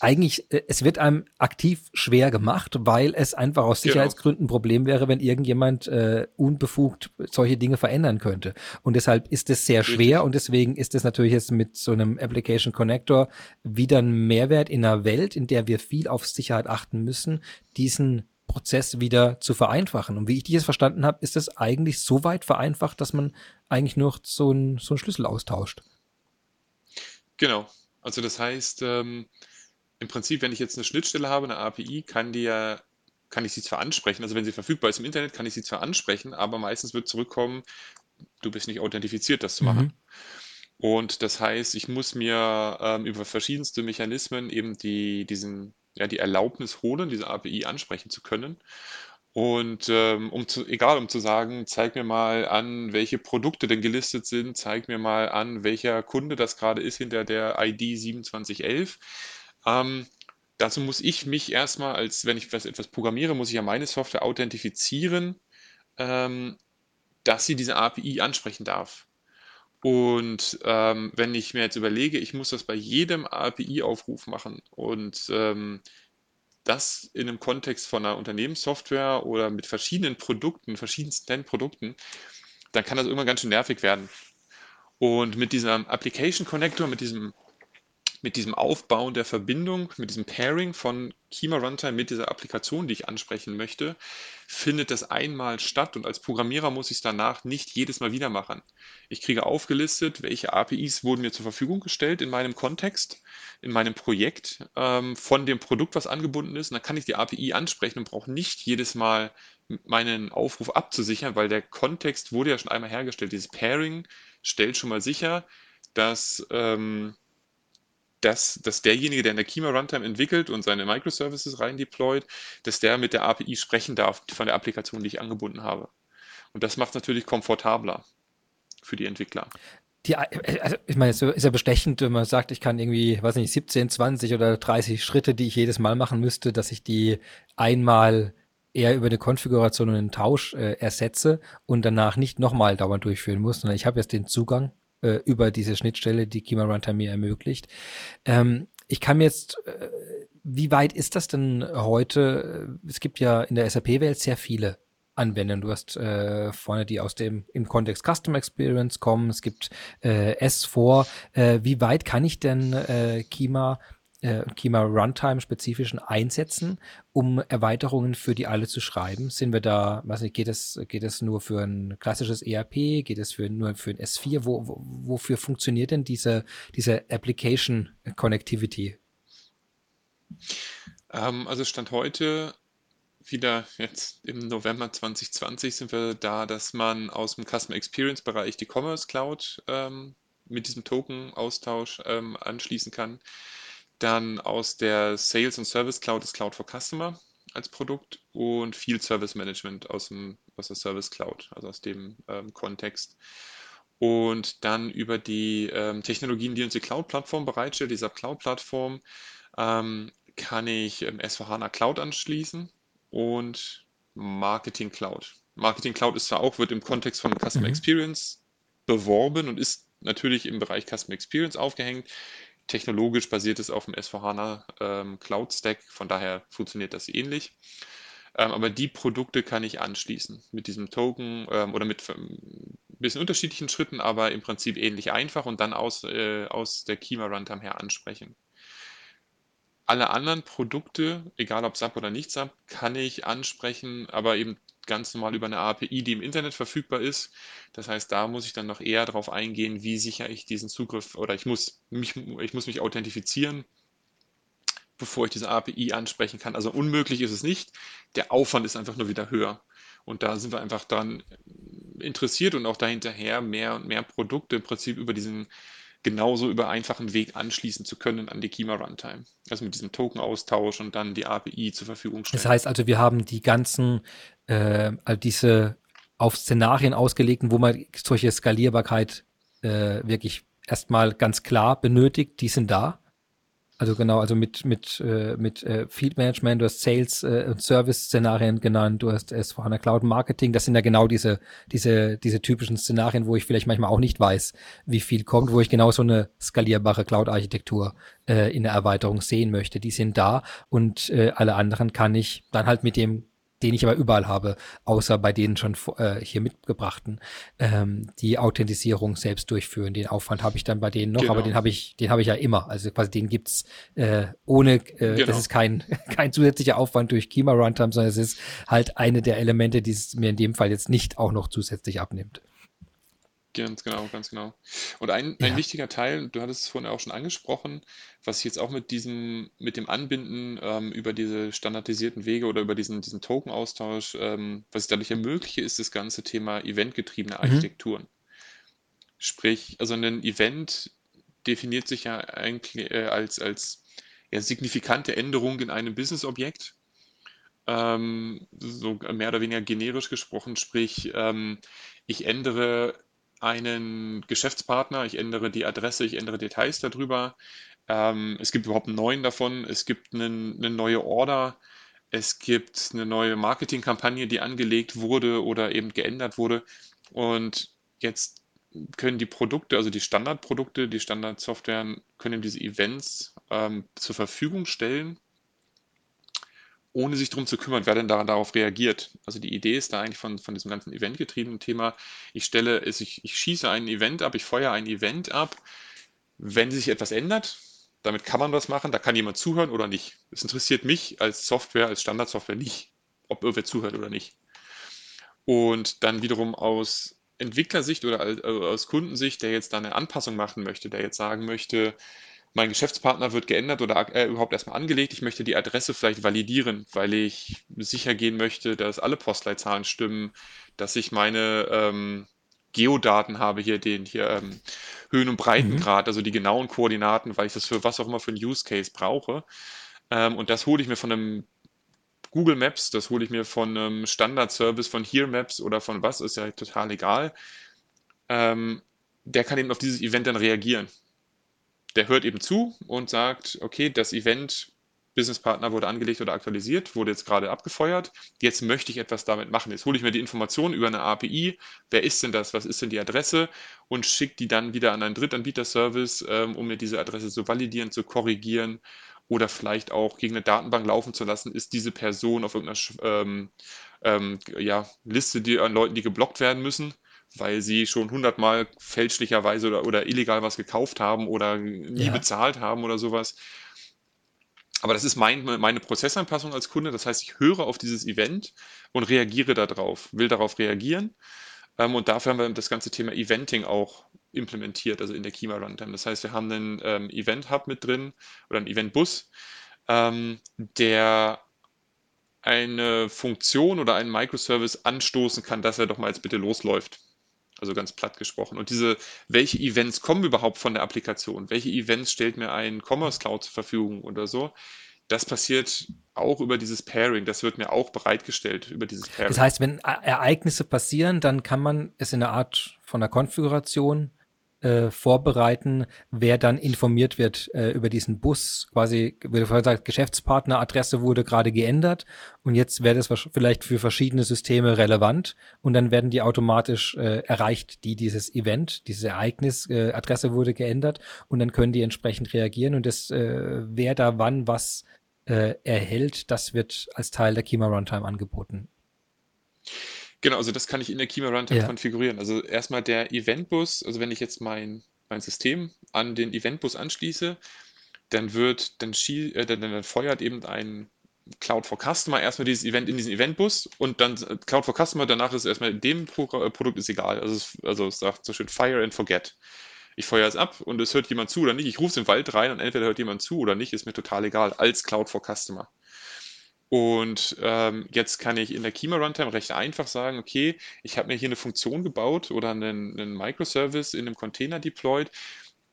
eigentlich, äh, es wird einem aktiv schwer gemacht, weil es einfach aus Genau. Sicherheitsgründen ein Problem wäre, wenn irgendjemand äh, unbefugt solche Dinge verändern könnte. Und deshalb ist es sehr Richtig. schwer und deswegen ist es natürlich jetzt mit so einem Application Connector wieder ein Mehrwert in einer Welt, in der wir viel auf Sicherheit achten müssen, diesen Prozess wieder zu vereinfachen. Und wie ich dich jetzt verstanden habe, ist es eigentlich so weit vereinfacht, dass man eigentlich nur so einen so einen Schlüssel austauscht. Genau. Also das heißt, ähm, im Prinzip, wenn ich jetzt eine Schnittstelle habe, eine API, kann die ja, kann ich sie zwar ansprechen, also wenn sie verfügbar ist im Internet, kann ich sie zwar ansprechen, aber meistens wird zurückkommen, du bist nicht authentifiziert, das zu machen. Und das heißt, ich muss mir ähm, über verschiedenste Mechanismen eben die, diesen, ja, die Erlaubnis holen, diese API ansprechen zu können. Und ähm, um zu, egal, um zu sagen, zeig mir mal an, welche Produkte denn gelistet sind, zeig mir mal an, welcher Kunde das gerade ist hinter der ID 2711. Ähm, dazu muss ich mich erstmal, als wenn ich was, etwas programmiere, muss ich ja meine Software authentifizieren, ähm, dass sie diese API ansprechen darf. Und ähm, wenn ich mir jetzt überlege, ich muss das bei jedem API-Aufruf machen und ähm, das in einem Kontext von einer Unternehmenssoftware oder mit verschiedenen Produkten, verschiedensten Produkten, dann kann das irgendwann ganz schön nervig werden. Und mit diesem Application Connector, mit diesem, mit diesem Aufbauen der Verbindung, mit diesem Pairing von Kima Runtime mit dieser Applikation, die ich ansprechen möchte, findet das einmal statt und als Programmierer muss ich es danach nicht jedes Mal wieder machen. Ich kriege aufgelistet, welche APIs wurden mir zur Verfügung gestellt in meinem Kontext, in meinem Projekt ähm, von dem Produkt, was angebunden ist. Und dann kann ich die API ansprechen und brauche nicht jedes Mal meinen Aufruf abzusichern, weil der Kontext wurde ja schon einmal hergestellt. Dieses Pairing stellt schon mal sicher, dass, ähm, dass, dass derjenige, der in der Kima Runtime entwickelt und seine Microservices rein deployt, dass der mit der API sprechen darf von der Applikation, die ich angebunden habe. Und das macht es natürlich komfortabler für die Entwickler. Die, also ich meine, es ist ja bestechend, wenn man sagt, ich kann irgendwie, weiß nicht, 17, 20 oder 30 Schritte, die ich jedes Mal machen müsste, dass ich die einmal eher über eine Konfiguration und einen Tausch äh, ersetze und danach nicht nochmal dauernd durchführen muss, sondern ich habe jetzt den Zugang äh, über diese Schnittstelle, die Kima Runtime mir ermöglicht. Ähm, ich kann jetzt, äh, wie weit ist das denn heute? Es gibt ja in der SAP-Welt sehr viele Anwendungen. Du hast äh, vorne die aus dem im Kontext Custom Experience kommen. Es gibt äh, S4. Äh, wie weit kann ich denn äh, Kima äh, Kima Runtime spezifischen einsetzen, um Erweiterungen für die alle zu schreiben? Sind wir da, weiß nicht, geht es geht es nur für ein klassisches ERP? Geht es für nur für ein S4? Wo, wo, wofür funktioniert denn diese diese Application Connectivity? Ähm, also Stand heute wieder jetzt im November 2020 sind wir da, dass man aus dem Customer Experience Bereich die Commerce Cloud ähm, mit diesem Token-Austausch ähm, anschließen kann. Dann aus der Sales und Service Cloud das Cloud for Customer als Produkt und Field Service Management aus, dem, aus der Service Cloud, also aus dem ähm, Kontext. Und dann über die ähm, Technologien, die uns die Cloud-Plattform bereitstellt, die SAP Cloud-Plattform, ähm, kann ich ähm, S4HANA Cloud anschließen und Marketing Cloud. Marketing Cloud ist zwar auch, wird im Kontext von Customer Mhm. Experience beworben und ist natürlich im Bereich Customer Experience aufgehängt. Technologisch basiert es auf dem S4HANA ähm, Cloud Stack, von daher funktioniert das ähnlich. Ähm, aber die Produkte kann ich anschließen mit diesem Token ähm, oder mit ein bisschen unterschiedlichen Schritten, aber im Prinzip ähnlich einfach und dann aus, äh, aus der Kima Runtime her ansprechen. Alle anderen Produkte, egal ob SAP oder nicht SAP, kann ich ansprechen, aber eben ganz normal über eine API, die im Internet verfügbar ist. Das heißt, da muss ich dann noch eher darauf eingehen, wie sicher ich diesen Zugriff oder ich muss mich, ich muss mich authentifizieren, bevor ich diese API ansprechen kann. Also unmöglich ist es nicht. Der Aufwand ist einfach nur wieder höher. Und da sind wir einfach daran interessiert und auch dahinterher mehr und mehr Produkte im Prinzip über diesen genauso über einfachen Weg anschließen zu können an die Kima Runtime. Also mit diesem Token-Austausch und dann die API zur Verfügung stellen. Das heißt also, wir haben die ganzen, äh, all diese auf Szenarien ausgelegten, wo man solche Skalierbarkeit äh, wirklich erstmal ganz klar benötigt, die sind da. Also genau, also mit, mit, äh, mit äh, Field Management, du hast Sales äh, und Service-Szenarien genannt, du hast es vorhin Cloud Marketing, das sind ja genau diese, diese, diese typischen Szenarien, wo ich vielleicht manchmal auch nicht weiß, wie viel kommt, wo ich genau so eine skalierbare Cloud-Architektur äh, in der Erweiterung sehen möchte. Die sind da und äh, alle anderen kann ich dann halt mit dem den ich aber überall habe, außer bei denen schon äh, hier mitgebrachten, ähm, die Authentisierung selbst durchführen. Den Aufwand habe ich dann bei denen noch, genau. aber den habe ich, den habe ich ja immer. Also quasi den gibt's äh, ohne, äh, genau. das ist kein, kein zusätzlicher Aufwand durch Kima Runtime, sondern es ist halt eine der Elemente, die es mir in dem Fall jetzt nicht auch noch zusätzlich abnimmt. Ganz genau, ganz genau. Und ein, ein Ja. wichtiger Teil, du hattest es vorhin auch schon angesprochen, was ich jetzt auch mit diesem, mit dem Anbinden ähm, über diese standardisierten Wege oder über diesen, diesen Token-Austausch, ähm, was ich dadurch ermögliche, ist das ganze Thema eventgetriebene Mhm. Architekturen. Sprich, also ein Event definiert sich ja eigentlich äh, als, als ja, signifikante Änderung in einem Business-Objekt. Ähm, so mehr oder weniger generisch gesprochen, sprich, ähm, ich ändere einen Geschäftspartner, ich ändere die Adresse, ich ändere Details darüber. Ähm, es gibt überhaupt einen neuen davon, es gibt einen, eine neue Order, es gibt eine neue Marketingkampagne, die angelegt wurde oder eben geändert wurde. Und jetzt können die Produkte, also die Standardprodukte, die Standardsoftware, können diese Events ähm, zur Verfügung stellen ohne sich darum zu kümmern, wer denn daran darauf reagiert. Also die Idee ist da eigentlich von, von diesem ganzen eventgetriebenen Thema, ich stelle, ich, ich schieße ein Event ab, ich feuere ein Event ab, wenn sich etwas ändert, damit kann man was machen, da kann jemand zuhören oder nicht. Es interessiert mich als Software, als Standardsoftware nicht, ob irgendwer zuhört oder nicht. Und dann wiederum aus Entwicklersicht oder aus Kundensicht, der jetzt da eine Anpassung machen möchte, der jetzt sagen möchte, mein Geschäftspartner wird geändert oder äh, überhaupt erstmal angelegt. Ich möchte die Adresse vielleicht validieren, weil ich sicher gehen möchte, dass alle Postleitzahlen stimmen, dass ich meine ähm, Geodaten habe, hier den hier ähm, Höhen- und Breitengrad, mhm. also die genauen Koordinaten, weil ich das für was auch immer für ein Use Case brauche. Ähm, und das hole ich mir von einem Google Maps, das hole ich mir von einem Standard-Service von Here Maps oder von was, ist ja total egal. Ähm, der kann eben auf dieses Event dann reagieren der hört eben zu und sagt, okay, das Event Businesspartner wurde angelegt oder aktualisiert, wurde jetzt gerade abgefeuert. Jetzt möchte ich etwas damit machen. Jetzt hole ich mir die Informationen über eine API. Wer ist denn das? Was ist denn die Adresse? Und schicke die dann wieder an einen Drittanbieter-Service, ähm, um mir diese Adresse zu validieren, zu korrigieren oder vielleicht auch gegen eine Datenbank laufen zu lassen. Ist diese Person auf irgendeiner ähm, ähm, ja, Liste die, an Leuten, die geblockt werden müssen? Weil sie schon hundertmal fälschlicherweise oder, oder illegal was gekauft haben oder nie ja. bezahlt haben oder sowas. Aber das ist mein, meine Prozessanpassung als Kunde. Das heißt, ich höre auf dieses Event und reagiere darauf, will darauf reagieren. Ähm, und dafür haben wir das ganze Thema Eventing auch implementiert, also in der Kima Runtime. Das heißt, wir haben einen ähm, Event Hub mit drin oder einen Event Bus, ähm, der eine Funktion oder einen Microservice anstoßen kann, dass er doch mal jetzt bitte losläuft. Also ganz platt gesprochen. Und diese, welche Events kommen überhaupt von der Applikation? Welche Events stellt mir ein Commerce Cloud zur Verfügung oder so? Das passiert auch über dieses Pairing. Das wird mir auch bereitgestellt über dieses Pairing. Das heißt, wenn e-, Ereignisse passieren, dann kann man es in einer Art von der Konfiguration äh, vorbereiten, wer dann informiert wird äh, über diesen Bus. Quasi, wie vorhin gesagt, Geschäftspartneradresse wurde gerade geändert und jetzt wäre das vielleicht für verschiedene Systeme relevant und dann werden die automatisch äh, erreicht, die dieses Event, dieses Ereignis, äh, Adresse wurde geändert und dann können die entsprechend reagieren und das, äh, wer da wann was äh, erhält, das wird als Teil der Kima Runtime angeboten. Genau, also das kann ich in der Kima Runtime ja. konfigurieren. Also erstmal der Eventbus, also wenn ich jetzt mein, mein System an den Eventbus anschließe, dann wird, dann, schie, äh, dann, dann feuert eben ein Cloud for Customer erstmal dieses Event in diesen Eventbus und dann äh, Cloud for Customer, danach ist erstmal dem Pro äh, Produkt ist egal. Also es, also es sagt so schön Fire and Forget. Ich feuere es ab und es hört jemand zu oder nicht. Ich rufe es im Wald rein und entweder hört jemand zu oder nicht, ist mir total egal, als Cloud for Customer. Und ähm, jetzt kann ich in der Kima Runtime recht einfach sagen, okay, ich habe mir hier eine Funktion gebaut oder einen, einen Microservice in einem Container deployed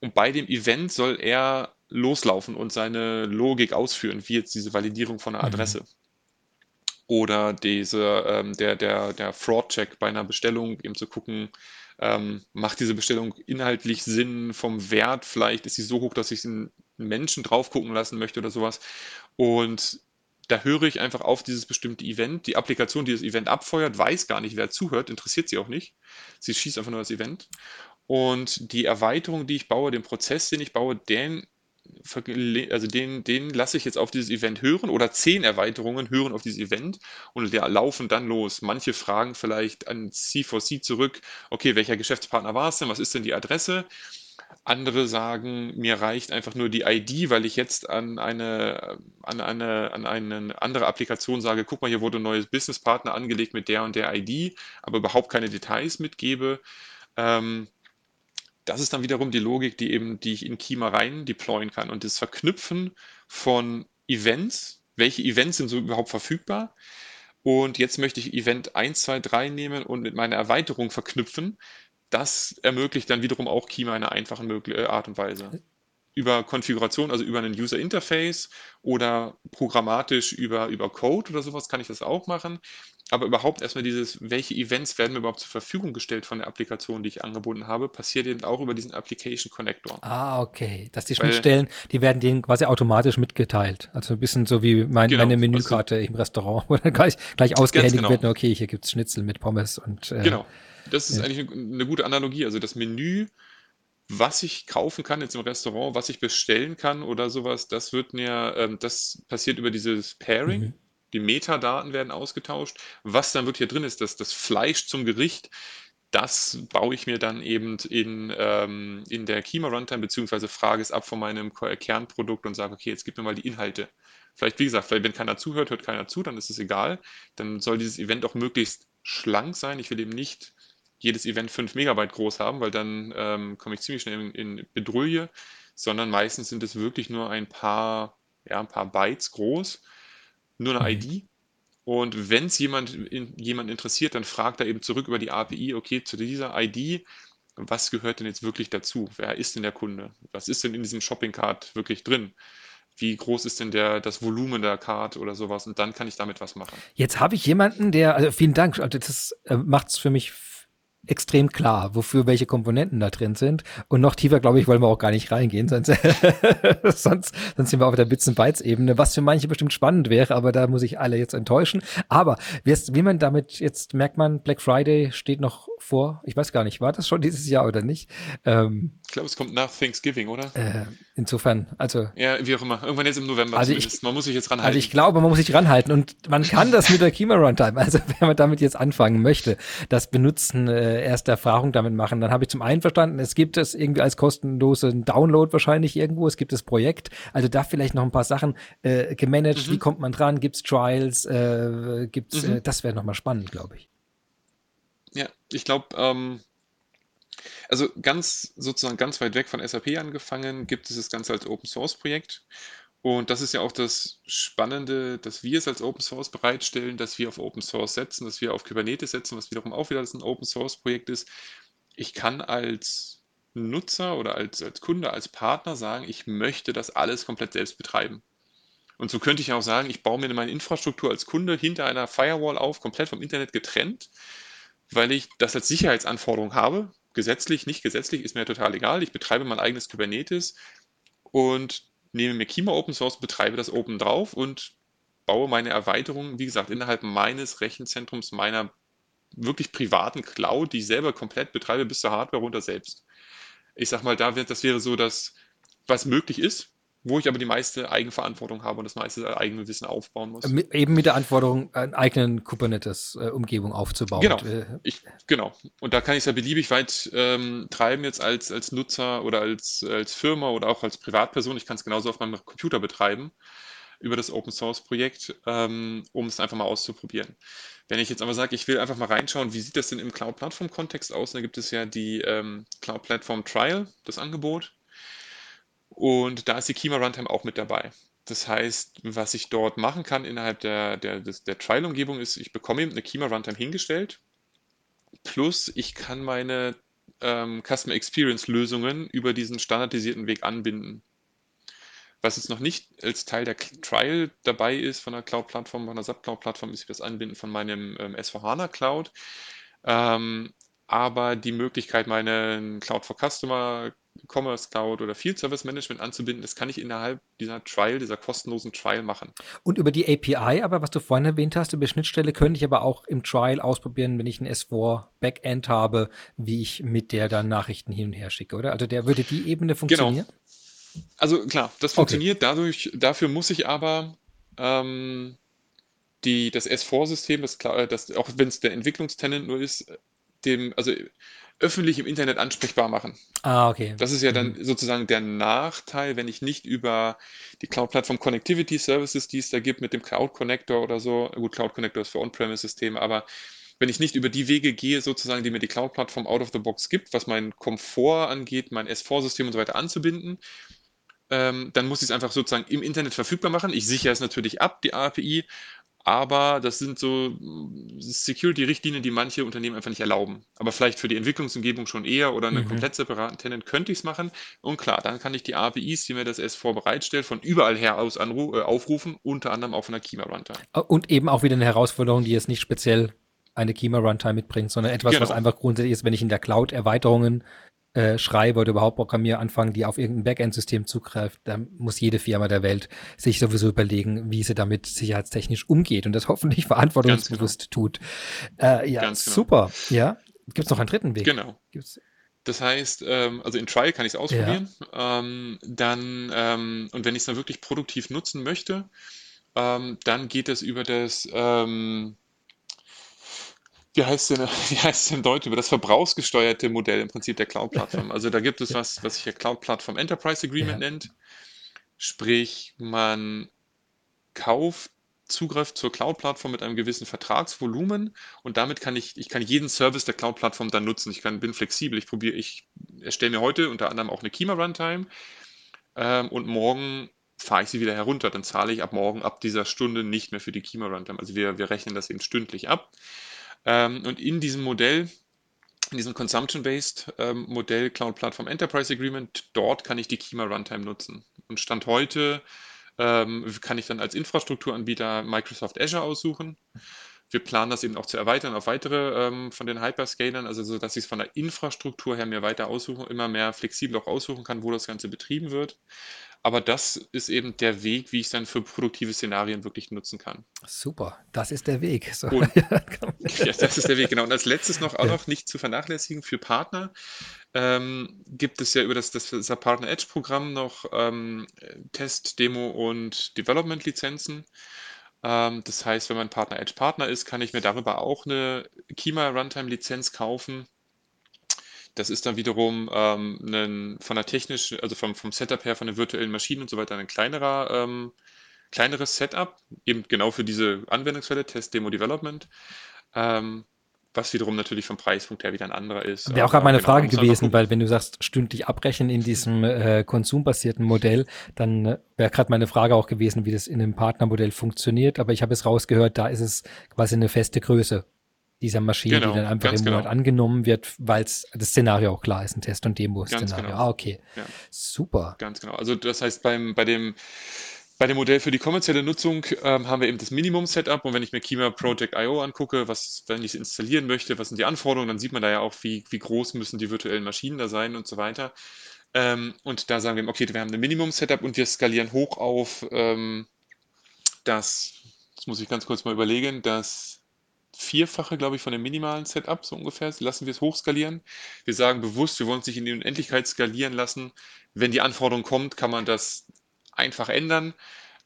und bei dem Event soll er loslaufen und seine Logik ausführen, wie jetzt diese Validierung von einer mhm. Adresse. Mhm. Oder diese, ähm, der, der, der Fraud-Check bei einer Bestellung, eben zu gucken, ähm, macht diese Bestellung inhaltlich Sinn vom Wert, vielleicht ist sie so hoch, dass ich einen Menschen drauf gucken lassen möchte oder sowas. Und da höre ich einfach auf dieses bestimmte Event. Die Applikation, die das Event abfeuert, weiß gar nicht, wer zuhört, interessiert sie auch nicht. Sie schießt einfach nur das Event. Und die Erweiterung, die ich baue, den Prozess, den ich baue, den, also den, den lasse ich jetzt auf dieses Event hören oder zehn Erweiterungen hören auf dieses Event und der laufen dann los. Manche fragen vielleicht an C4C zurück, okay, welcher Geschäftspartner war es denn? Was ist denn die Adresse? Andere sagen, mir reicht einfach nur die ID, weil ich jetzt an eine, an eine, an eine andere Applikation sage, guck mal, hier wurde ein neues Businesspartner angelegt mit der und der ID, aber überhaupt keine Details mitgebe. Ähm, das ist dann wiederum die Logik, die eben, die ich in Kima rein deployen kann. Und das Verknüpfen von Events, welche Events sind so überhaupt verfügbar? Und jetzt möchte ich Event 1, 2, 3 nehmen und mit meiner Erweiterung verknüpfen das ermöglicht dann wiederum auch Kima in einer einfachen äh, Art und Weise. Über Konfiguration, also über ein User Interface oder programmatisch über, über Code oder sowas kann ich das auch machen. Aber überhaupt erstmal dieses, welche Events werden mir überhaupt zur Verfügung gestellt von der Applikation, die ich angeboten habe, passiert eben auch über diesen Application Connector. Ah, okay. Dass die Schnittstellen, Weil, die werden denen quasi automatisch mitgeteilt. Also ein bisschen so wie mein, genau, meine Menükarte also, im Restaurant, wo dann gleich, gleich ausgehändigt genau. wird, okay, hier gibt es Schnitzel mit Pommes und äh, genau. Das ist ja. eigentlich eine gute Analogie. Also das Menü, was ich kaufen kann jetzt im Restaurant, was ich bestellen kann oder sowas, das wird mir, ähm, das passiert über dieses Pairing. Mhm. Die Metadaten werden ausgetauscht. Was dann wirklich hier drin ist, das, das Fleisch zum Gericht, das baue ich mir dann eben in, ähm, in der Kima Runtime, beziehungsweise frage es ab von meinem Kernprodukt und sage, okay, jetzt gib mir mal die Inhalte. Vielleicht, wie gesagt, vielleicht, wenn keiner zuhört, hört keiner zu, dann ist es egal. Dann soll dieses Event auch möglichst schlank sein. Ich will eben nicht jedes Event 5 Megabyte groß haben, weil dann ähm, komme ich ziemlich schnell in, in Bedrulle, sondern meistens sind es wirklich nur ein paar, ja, ein paar Bytes groß, nur eine mhm. ID. Und wenn es jemand, in, jemand interessiert, dann fragt er eben zurück über die API, okay, zu dieser ID, was gehört denn jetzt wirklich dazu? Wer ist denn der Kunde? Was ist denn in diesem Shopping Cart wirklich drin? wie groß ist denn der, das Volumen der Card oder sowas und dann kann ich damit was machen. Jetzt habe ich jemanden, der, also vielen Dank, also das äh, macht es für mich extrem klar, wofür welche Komponenten da drin sind. Und noch tiefer, glaube ich, wollen wir auch gar nicht reingehen, sonst, sonst, sonst sind wir auf der Bits and Bytes Ebene, was für manche bestimmt spannend wäre, aber da muss ich alle jetzt enttäuschen. Aber wie, wie man damit jetzt merkt man, Black Friday steht noch vor. Ich weiß gar nicht, war das schon dieses Jahr oder nicht? Ähm, ich glaube, es kommt nach Thanksgiving, oder? Äh, insofern, also. Ja, wie auch immer. Irgendwann jetzt im November also ich, Man muss sich jetzt ranhalten. Also ich glaube, man muss sich ranhalten und man kann das mit der Kima Runtime. Also wenn man damit jetzt anfangen möchte, das benutzen, äh, erste Erfahrung damit machen, dann habe ich zum einen verstanden, es gibt es irgendwie als kostenlosen Download wahrscheinlich irgendwo. Es gibt das Projekt. Also da vielleicht noch ein paar Sachen äh, gemanagt. Mhm. Wie kommt man dran? Gibt es Trials? Äh, gibt's, mhm. äh, das wäre nochmal spannend, glaube ich. Ja, ich glaube, ähm, also ganz sozusagen ganz weit weg von SAP angefangen, gibt es das Ganze als Open Source Projekt. Und das ist ja auch das Spannende, dass wir es als Open Source bereitstellen, dass wir auf Open Source setzen, dass wir auf Kubernetes setzen, was wiederum auch wieder ein Open Source Projekt ist. Ich kann als Nutzer oder als, als Kunde, als Partner sagen, ich möchte das alles komplett selbst betreiben. Und so könnte ich auch sagen, ich baue mir meine Infrastruktur als Kunde hinter einer Firewall auf, komplett vom Internet getrennt weil ich das als Sicherheitsanforderung habe. Gesetzlich, nicht gesetzlich, ist mir total egal. Ich betreibe mein eigenes Kubernetes und nehme mir Kima Open Source, betreibe das oben drauf und baue meine Erweiterungen, wie gesagt, innerhalb meines Rechenzentrums, meiner wirklich privaten Cloud, die ich selber komplett betreibe, bis zur Hardware runter selbst. Ich sag mal, da wird, das wäre so das, was möglich ist wo ich aber die meiste Eigenverantwortung habe und das meiste eigene Wissen aufbauen muss. Mit, eben mit der Anforderung, eine eigenen Kubernetes-Umgebung aufzubauen. Genau. Äh, ich, genau. Und da kann ich es ja beliebig weit ähm, treiben jetzt als, als Nutzer oder als, als Firma oder auch als Privatperson. Ich kann es genauso auf meinem Computer betreiben über das Open Source Projekt, ähm, um es einfach mal auszuprobieren. Wenn ich jetzt aber sage, ich will einfach mal reinschauen, wie sieht das denn im Cloud-Plattform-Kontext aus, dann gibt es ja die ähm, Cloud Platform Trial, das Angebot. Und da ist die Kima Runtime auch mit dabei. Das heißt, was ich dort machen kann innerhalb der, der, der Trial-Umgebung ist, ich bekomme eben eine Kima Runtime hingestellt. Plus, ich kann meine ähm, Customer Experience Lösungen über diesen standardisierten Weg anbinden. Was jetzt noch nicht als Teil der Trial dabei ist von der Cloud-Plattform, von der Subcloud-Plattform, ist das Anbinden von meinem ähm, S4HANA Cloud. Ähm, aber die Möglichkeit, meinen Cloud for Customer, Commerce Cloud oder Field Service Management anzubinden, das kann ich innerhalb dieser Trial, dieser kostenlosen Trial machen. Und über die API, aber was du vorhin erwähnt hast, über Schnittstelle könnte ich aber auch im Trial ausprobieren, wenn ich ein S4 Backend habe, wie ich mit der dann Nachrichten hin und her schicke, oder? Also der würde die Ebene genau. funktionieren? Genau. Also klar, das funktioniert. Okay. Dadurch, dafür muss ich aber ähm, die, das S4-System, das, das, auch wenn es der Entwicklungstenant nur ist, dem, also öffentlich im Internet ansprechbar machen. Ah, okay. Das ist ja dann mhm. sozusagen der Nachteil, wenn ich nicht über die Cloud-Plattform Connectivity Services, die es da gibt, mit dem Cloud Connector oder so, gut, Cloud Connector ist für On-Premise-Systeme, aber wenn ich nicht über die Wege gehe, sozusagen, die mir die Cloud-Plattform out of the box gibt, was meinen Komfort angeht, mein S4-System und so weiter anzubinden, ähm, dann muss ich es einfach sozusagen im Internet verfügbar machen. Ich sichere es natürlich ab, die API, aber das sind so Security-Richtlinien, die manche Unternehmen einfach nicht erlauben. Aber vielleicht für die Entwicklungsumgebung schon eher oder einen mhm. komplett separaten Tenant könnte ich es machen. Und klar, dann kann ich die APIs, die mir das S4 bereitstellt, von überall her aus äh, aufrufen, unter anderem auch von der Kima Runtime. Und eben auch wieder eine Herausforderung, die jetzt nicht speziell eine Kima Runtime mitbringt, sondern etwas, genau. was einfach grundsätzlich ist, wenn ich in der Cloud Erweiterungen äh, schreibe oder überhaupt programmiere, anfangen, die auf irgendein Backend-System zugreift, dann muss jede Firma der Welt sich sowieso überlegen, wie sie damit sicherheitstechnisch umgeht und das hoffentlich verantwortungsbewusst genau. tut. Äh, ja, genau. super. Ja. Gibt es noch einen dritten Weg? Genau. Gibt's? Das heißt, ähm, also in Trial kann ich es ausprobieren. Ja. Ähm, dann, ähm, und wenn ich es dann wirklich produktiv nutzen möchte, ähm, dann geht es über das ähm, wie heißt denn, wie heißt denn Deutsch über das verbrauchsgesteuerte Modell im Prinzip der Cloud-Plattform? Also da gibt es was, was sich ja Cloud-Plattform Enterprise Agreement ja. nennt. Sprich, man kauft Zugriff zur Cloud-Plattform mit einem gewissen Vertragsvolumen und damit kann ich, ich kann jeden Service der Cloud-Plattform dann nutzen. Ich kann, bin flexibel. Ich probiere, ich erstelle mir heute unter anderem auch eine Kima-Runtime ähm, und morgen fahre ich sie wieder herunter. Dann zahle ich ab morgen, ab dieser Stunde nicht mehr für die Kima-Runtime. Also wir, wir rechnen das eben stündlich ab. Ähm, und in diesem Modell, in diesem Consumption-Based ähm, Modell Cloud Platform Enterprise Agreement, dort kann ich die Kima Runtime nutzen. Und Stand heute ähm, kann ich dann als Infrastrukturanbieter Microsoft Azure aussuchen. Wir planen das eben auch zu erweitern auf weitere ähm, von den Hyperscalern, also so, dass ich es von der Infrastruktur her mir weiter aussuchen, immer mehr flexibel auch aussuchen kann, wo das Ganze betrieben wird. Aber das ist eben der Weg, wie ich es dann für produktive Szenarien wirklich nutzen kann. Super, das ist der Weg. So. Und, ja, das ist der Weg, genau. Und als letztes noch auch ja. noch nicht zu vernachlässigen für Partner ähm, gibt es ja über das, das, das Partner Edge Programm noch ähm, Test, Demo und Development Lizenzen. Ähm, das heißt, wenn man Partner Edge Partner ist, kann ich mir darüber auch eine Kima Runtime Lizenz kaufen das ist dann wiederum ähm, ein, von der technischen, also vom, vom Setup her, von den virtuellen Maschinen und so weiter, ein kleinerer, ähm, kleineres Setup, eben genau für diese Anwendungsfälle, Test, Demo, Development. Ähm, was wiederum natürlich vom Preispunkt her wieder ein anderer ist. Wäre auch gerade meine genau, Frage gewesen, weil wenn du sagst, stündlich abbrechen in diesem äh, konsumbasierten Modell, dann äh, wäre gerade meine Frage auch gewesen, wie das in einem Partnermodell funktioniert. Aber ich habe es rausgehört, da ist es quasi eine feste Größe dieser Maschine, genau, die dann einfach im Monat genau. angenommen wird, weil das Szenario auch klar ist, ein Test- und Demo-Szenario. Genau. Ah, okay. Ja. Super. Ganz genau. Also das heißt, beim, bei dem bei dem Modell für die kommerzielle Nutzung ähm, haben wir eben das Minimum-Setup und wenn ich mir Kima Project IO angucke, was, wenn ich es installieren möchte, was sind die Anforderungen, dann sieht man da ja auch, wie, wie groß müssen die virtuellen Maschinen da sein und so weiter. Ähm, und da sagen wir, okay, wir haben ein Minimum-Setup und wir skalieren hoch auf ähm, das, das muss ich ganz kurz mal überlegen, das Vierfache, glaube ich, von dem minimalen Setup, so ungefähr. Lassen wir es hochskalieren. Wir sagen bewusst, wir wollen es nicht in die Unendlichkeit skalieren lassen. Wenn die Anforderung kommt, kann man das einfach ändern.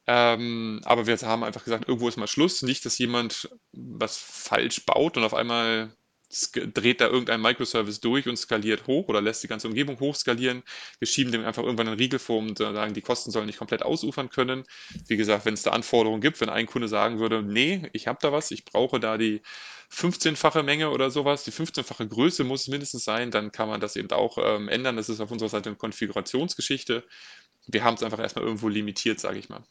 Ähm, aber wir haben einfach gesagt, irgendwo ist mal Schluss. Nicht, dass jemand was falsch baut und auf einmal dreht da irgendein Microservice durch und skaliert hoch oder lässt die ganze Umgebung hochskalieren. Wir schieben dem einfach irgendwann einen Riegel vor und sagen, die Kosten sollen nicht komplett ausufern können. Wie gesagt, wenn es da Anforderungen gibt, wenn ein Kunde sagen würde, nee, ich habe da was, ich brauche da die 15-fache Menge oder sowas, die 15-fache Größe muss es mindestens sein, dann kann man das eben auch ähm, ändern. Das ist auf unserer Seite eine Konfigurationsgeschichte. Wir haben es einfach erstmal irgendwo limitiert, sage ich mal.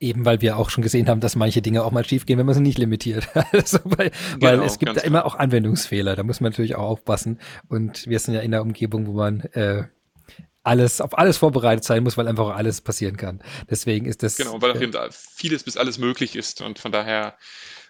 Eben weil wir auch schon gesehen haben, dass manche Dinge auch mal schiefgehen, wenn man sie nicht limitiert. also, weil, genau, weil es gibt da immer auch Anwendungsfehler, da muss man natürlich auch aufpassen. Und wir sind ja in einer Umgebung, wo man äh, alles, auf alles vorbereitet sein muss, weil einfach alles passieren kann. Deswegen ist das. Genau, weil auch äh, eben da vieles bis alles möglich ist und von daher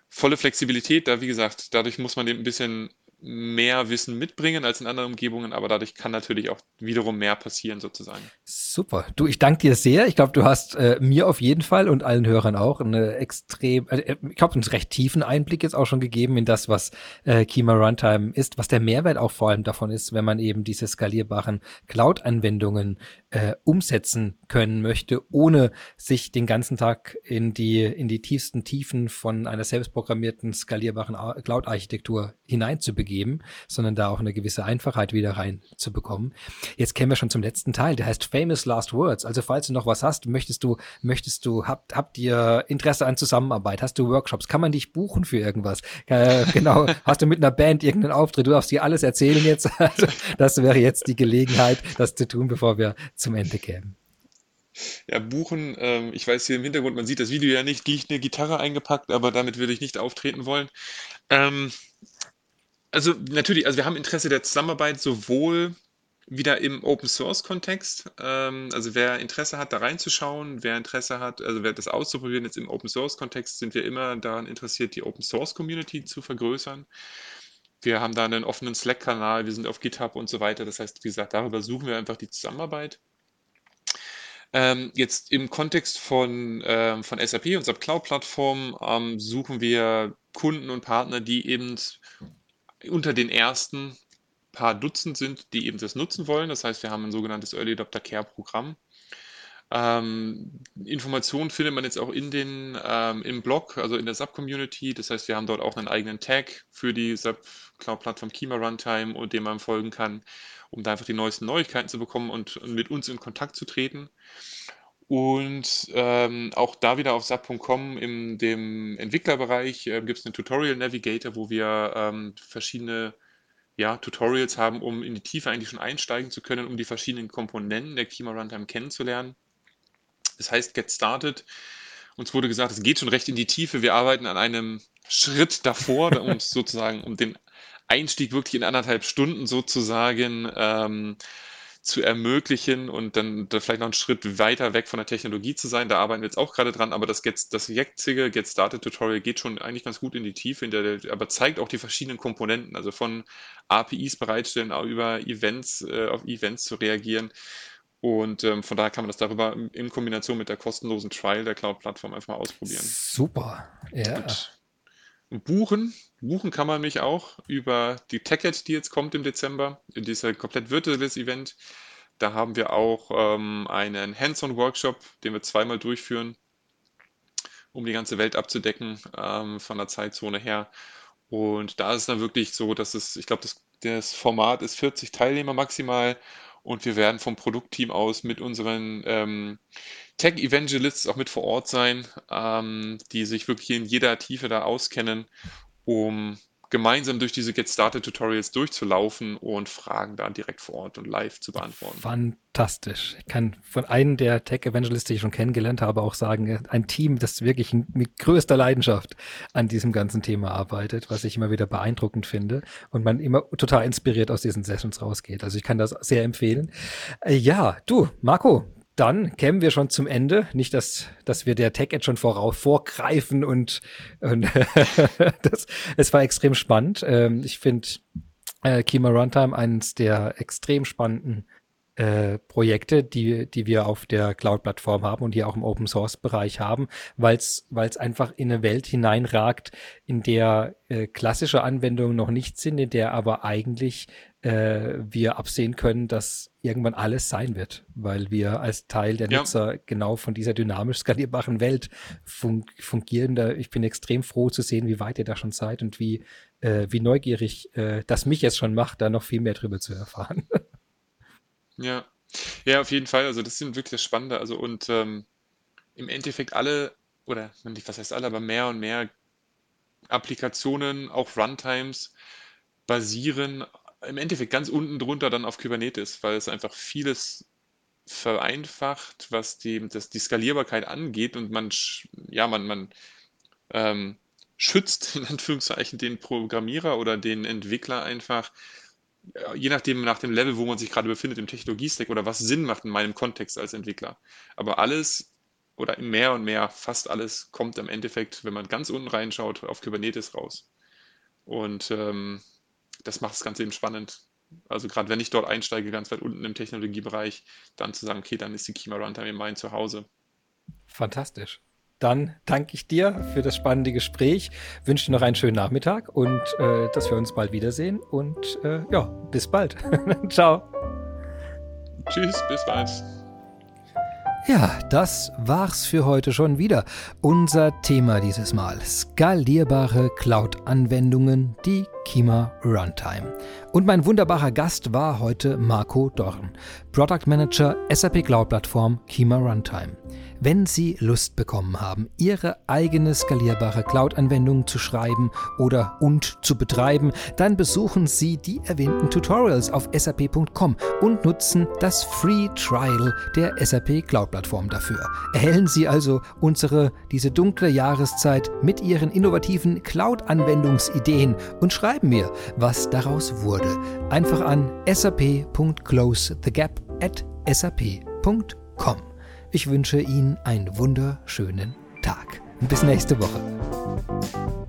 volle Flexibilität. Da, wie gesagt, dadurch muss man eben ein bisschen mehr Wissen mitbringen als in anderen Umgebungen, aber dadurch kann natürlich auch wiederum mehr passieren sozusagen. Super. Du, ich danke dir sehr. Ich glaube, du hast äh, mir auf jeden Fall und allen Hörern auch eine extrem, äh, ich glaube, einen recht tiefen Einblick jetzt auch schon gegeben in das, was äh, Kima Runtime ist, was der Mehrwert auch vor allem davon ist, wenn man eben diese skalierbaren Cloud-Anwendungen äh, umsetzen können möchte, ohne sich den ganzen Tag in die, in die tiefsten Tiefen von einer selbstprogrammierten skalierbaren Cloud-Architektur hineinzubegeben geben, sondern da auch eine gewisse Einfachheit wieder reinzubekommen. Jetzt kämen wir schon zum letzten Teil, der heißt Famous Last Words. Also falls du noch was hast, möchtest du, möchtest du, habt, habt ihr Interesse an Zusammenarbeit? Hast du Workshops? Kann man dich buchen für irgendwas? Äh, genau, hast du mit einer Band irgendeinen Auftritt? Du darfst dir alles erzählen jetzt. Also, das wäre jetzt die Gelegenheit, das zu tun, bevor wir zum Ende kämen. Ja, buchen, ähm, ich weiß hier im Hintergrund, man sieht das Video ja nicht, liegt eine Gitarre eingepackt, aber damit würde ich nicht auftreten wollen. Ähm, also natürlich, also wir haben Interesse der Zusammenarbeit sowohl wieder im Open Source Kontext. Ähm, also wer Interesse hat, da reinzuschauen, wer Interesse hat, also wer das auszuprobieren, jetzt im Open Source Kontext sind wir immer daran interessiert, die Open Source Community zu vergrößern. Wir haben da einen offenen Slack-Kanal, wir sind auf GitHub und so weiter. Das heißt, wie gesagt, darüber suchen wir einfach die Zusammenarbeit. Ähm, jetzt im Kontext von, ähm, von SAP, unserer Cloud-Plattform, ähm, suchen wir Kunden und Partner, die eben unter den ersten paar Dutzend sind, die eben das nutzen wollen. Das heißt, wir haben ein sogenanntes Early Adopter Care Programm. Ähm, Informationen findet man jetzt auch in den, ähm, im Blog, also in der Sub-Community. Das heißt, wir haben dort auch einen eigenen Tag für die Sub-Cloud-Plattform Kima Runtime und dem man folgen kann, um da einfach die neuesten Neuigkeiten zu bekommen und, und mit uns in Kontakt zu treten. Und ähm, auch da wieder auf sap.com in dem Entwicklerbereich äh, gibt es einen Tutorial Navigator, wo wir ähm, verschiedene ja, Tutorials haben, um in die Tiefe eigentlich schon einsteigen zu können, um die verschiedenen Komponenten der Kima Runtime kennenzulernen. Das heißt, Get Started. Uns wurde gesagt, es geht schon recht in die Tiefe. Wir arbeiten an einem Schritt davor, um sozusagen, um den Einstieg wirklich in anderthalb Stunden sozusagen ähm, zu ermöglichen und dann da vielleicht noch einen Schritt weiter weg von der Technologie zu sein. Da arbeiten wir jetzt auch gerade dran, aber das, Get, das jetzige Get Started Tutorial geht schon eigentlich ganz gut in die Tiefe, in der, aber zeigt auch die verschiedenen Komponenten, also von APIs bereitstellen, auch über Events, äh, auf Events zu reagieren. Und ähm, von daher kann man das darüber in Kombination mit der kostenlosen Trial der Cloud-Plattform einfach mal ausprobieren. Super, ja. Und buchen. Buchen kann man mich auch über die TechEd, die jetzt kommt im Dezember, in dieser komplett virtuelles Event. Da haben wir auch ähm, einen Hands-on-Workshop, den wir zweimal durchführen, um die ganze Welt abzudecken ähm, von der Zeitzone her. Und da ist es dann wirklich so, dass es, ich glaube, das, das Format ist 40 Teilnehmer maximal und wir werden vom Produktteam aus mit unseren ähm, Tech Evangelists auch mit vor Ort sein, ähm, die sich wirklich in jeder Tiefe da auskennen, um gemeinsam durch diese Get Started Tutorials durchzulaufen und Fragen da direkt vor Ort und live zu beantworten. Fantastisch. Ich kann von einem der Tech Evangelists, die ich schon kennengelernt habe, auch sagen, ein Team, das wirklich mit größter Leidenschaft an diesem ganzen Thema arbeitet, was ich immer wieder beeindruckend finde und man immer total inspiriert aus diesen Sessions rausgeht. Also ich kann das sehr empfehlen. Äh, ja, du, Marco, dann kämen wir schon zum Ende. Nicht, dass, dass wir der Tech-Edge schon voraus, vorgreifen und, und das, es war extrem spannend. Ähm, ich finde äh, Kima Runtime eines der extrem spannenden äh, Projekte, die, die wir auf der Cloud-Plattform haben und die auch im Open-Source-Bereich haben, weil es einfach in eine Welt hineinragt, in der äh, klassische Anwendungen noch nicht sind, in der aber eigentlich äh, wir absehen können, dass irgendwann alles sein wird, weil wir als Teil der ja. Nutzer genau von dieser dynamisch skalierbaren Welt fun fungieren. Da, ich bin extrem froh zu sehen, wie weit ihr da schon seid und wie, äh, wie neugierig äh, das mich jetzt schon macht, da noch viel mehr drüber zu erfahren. Ja. Ja, auf jeden Fall. Also das sind wirklich das Spannende. Also und ähm, im Endeffekt alle, oder nicht, was heißt alle, aber mehr und mehr Applikationen, auch Runtimes, basieren im Endeffekt ganz unten drunter dann auf Kubernetes, weil es einfach vieles vereinfacht, was die, das, die Skalierbarkeit angeht und man, ja, man, man ähm, schützt in Anführungszeichen den Programmierer oder den Entwickler einfach je nachdem, nach dem Level, wo man sich gerade befindet im Technologiestack oder was Sinn macht in meinem Kontext als Entwickler. Aber alles oder mehr und mehr, fast alles kommt im Endeffekt, wenn man ganz unten reinschaut, auf Kubernetes raus. Und ähm, das macht das Ganze eben spannend. Also gerade wenn ich dort einsteige, ganz weit unten im Technologiebereich, dann zu sagen, okay, dann ist die Kima Runtime mein Zuhause. Fantastisch. Dann danke ich dir für das spannende Gespräch, wünsche dir noch einen schönen Nachmittag und äh, dass wir uns bald wiedersehen und äh, ja, bis bald. Ciao. Tschüss, bis bald. Ja, das war's für heute schon wieder. Unser Thema dieses Mal: skalierbare Cloud-Anwendungen, die Kima Runtime. Und mein wunderbarer Gast war heute Marco Dorn, Product Manager SAP Cloud Plattform Kima Runtime. Wenn Sie Lust bekommen haben, Ihre eigene skalierbare Cloud-Anwendung zu schreiben oder und zu betreiben, dann besuchen Sie die erwähnten Tutorials auf sap.com und nutzen das Free Trial der SAP Cloud-Plattform dafür. Erhellen Sie also unsere, diese dunkle Jahreszeit mit Ihren innovativen Cloud-Anwendungsideen und schreiben mir, was daraus wurde. Einfach an sap.closethegap at sap.com. Ich wünsche Ihnen einen wunderschönen Tag. Bis nächste Woche.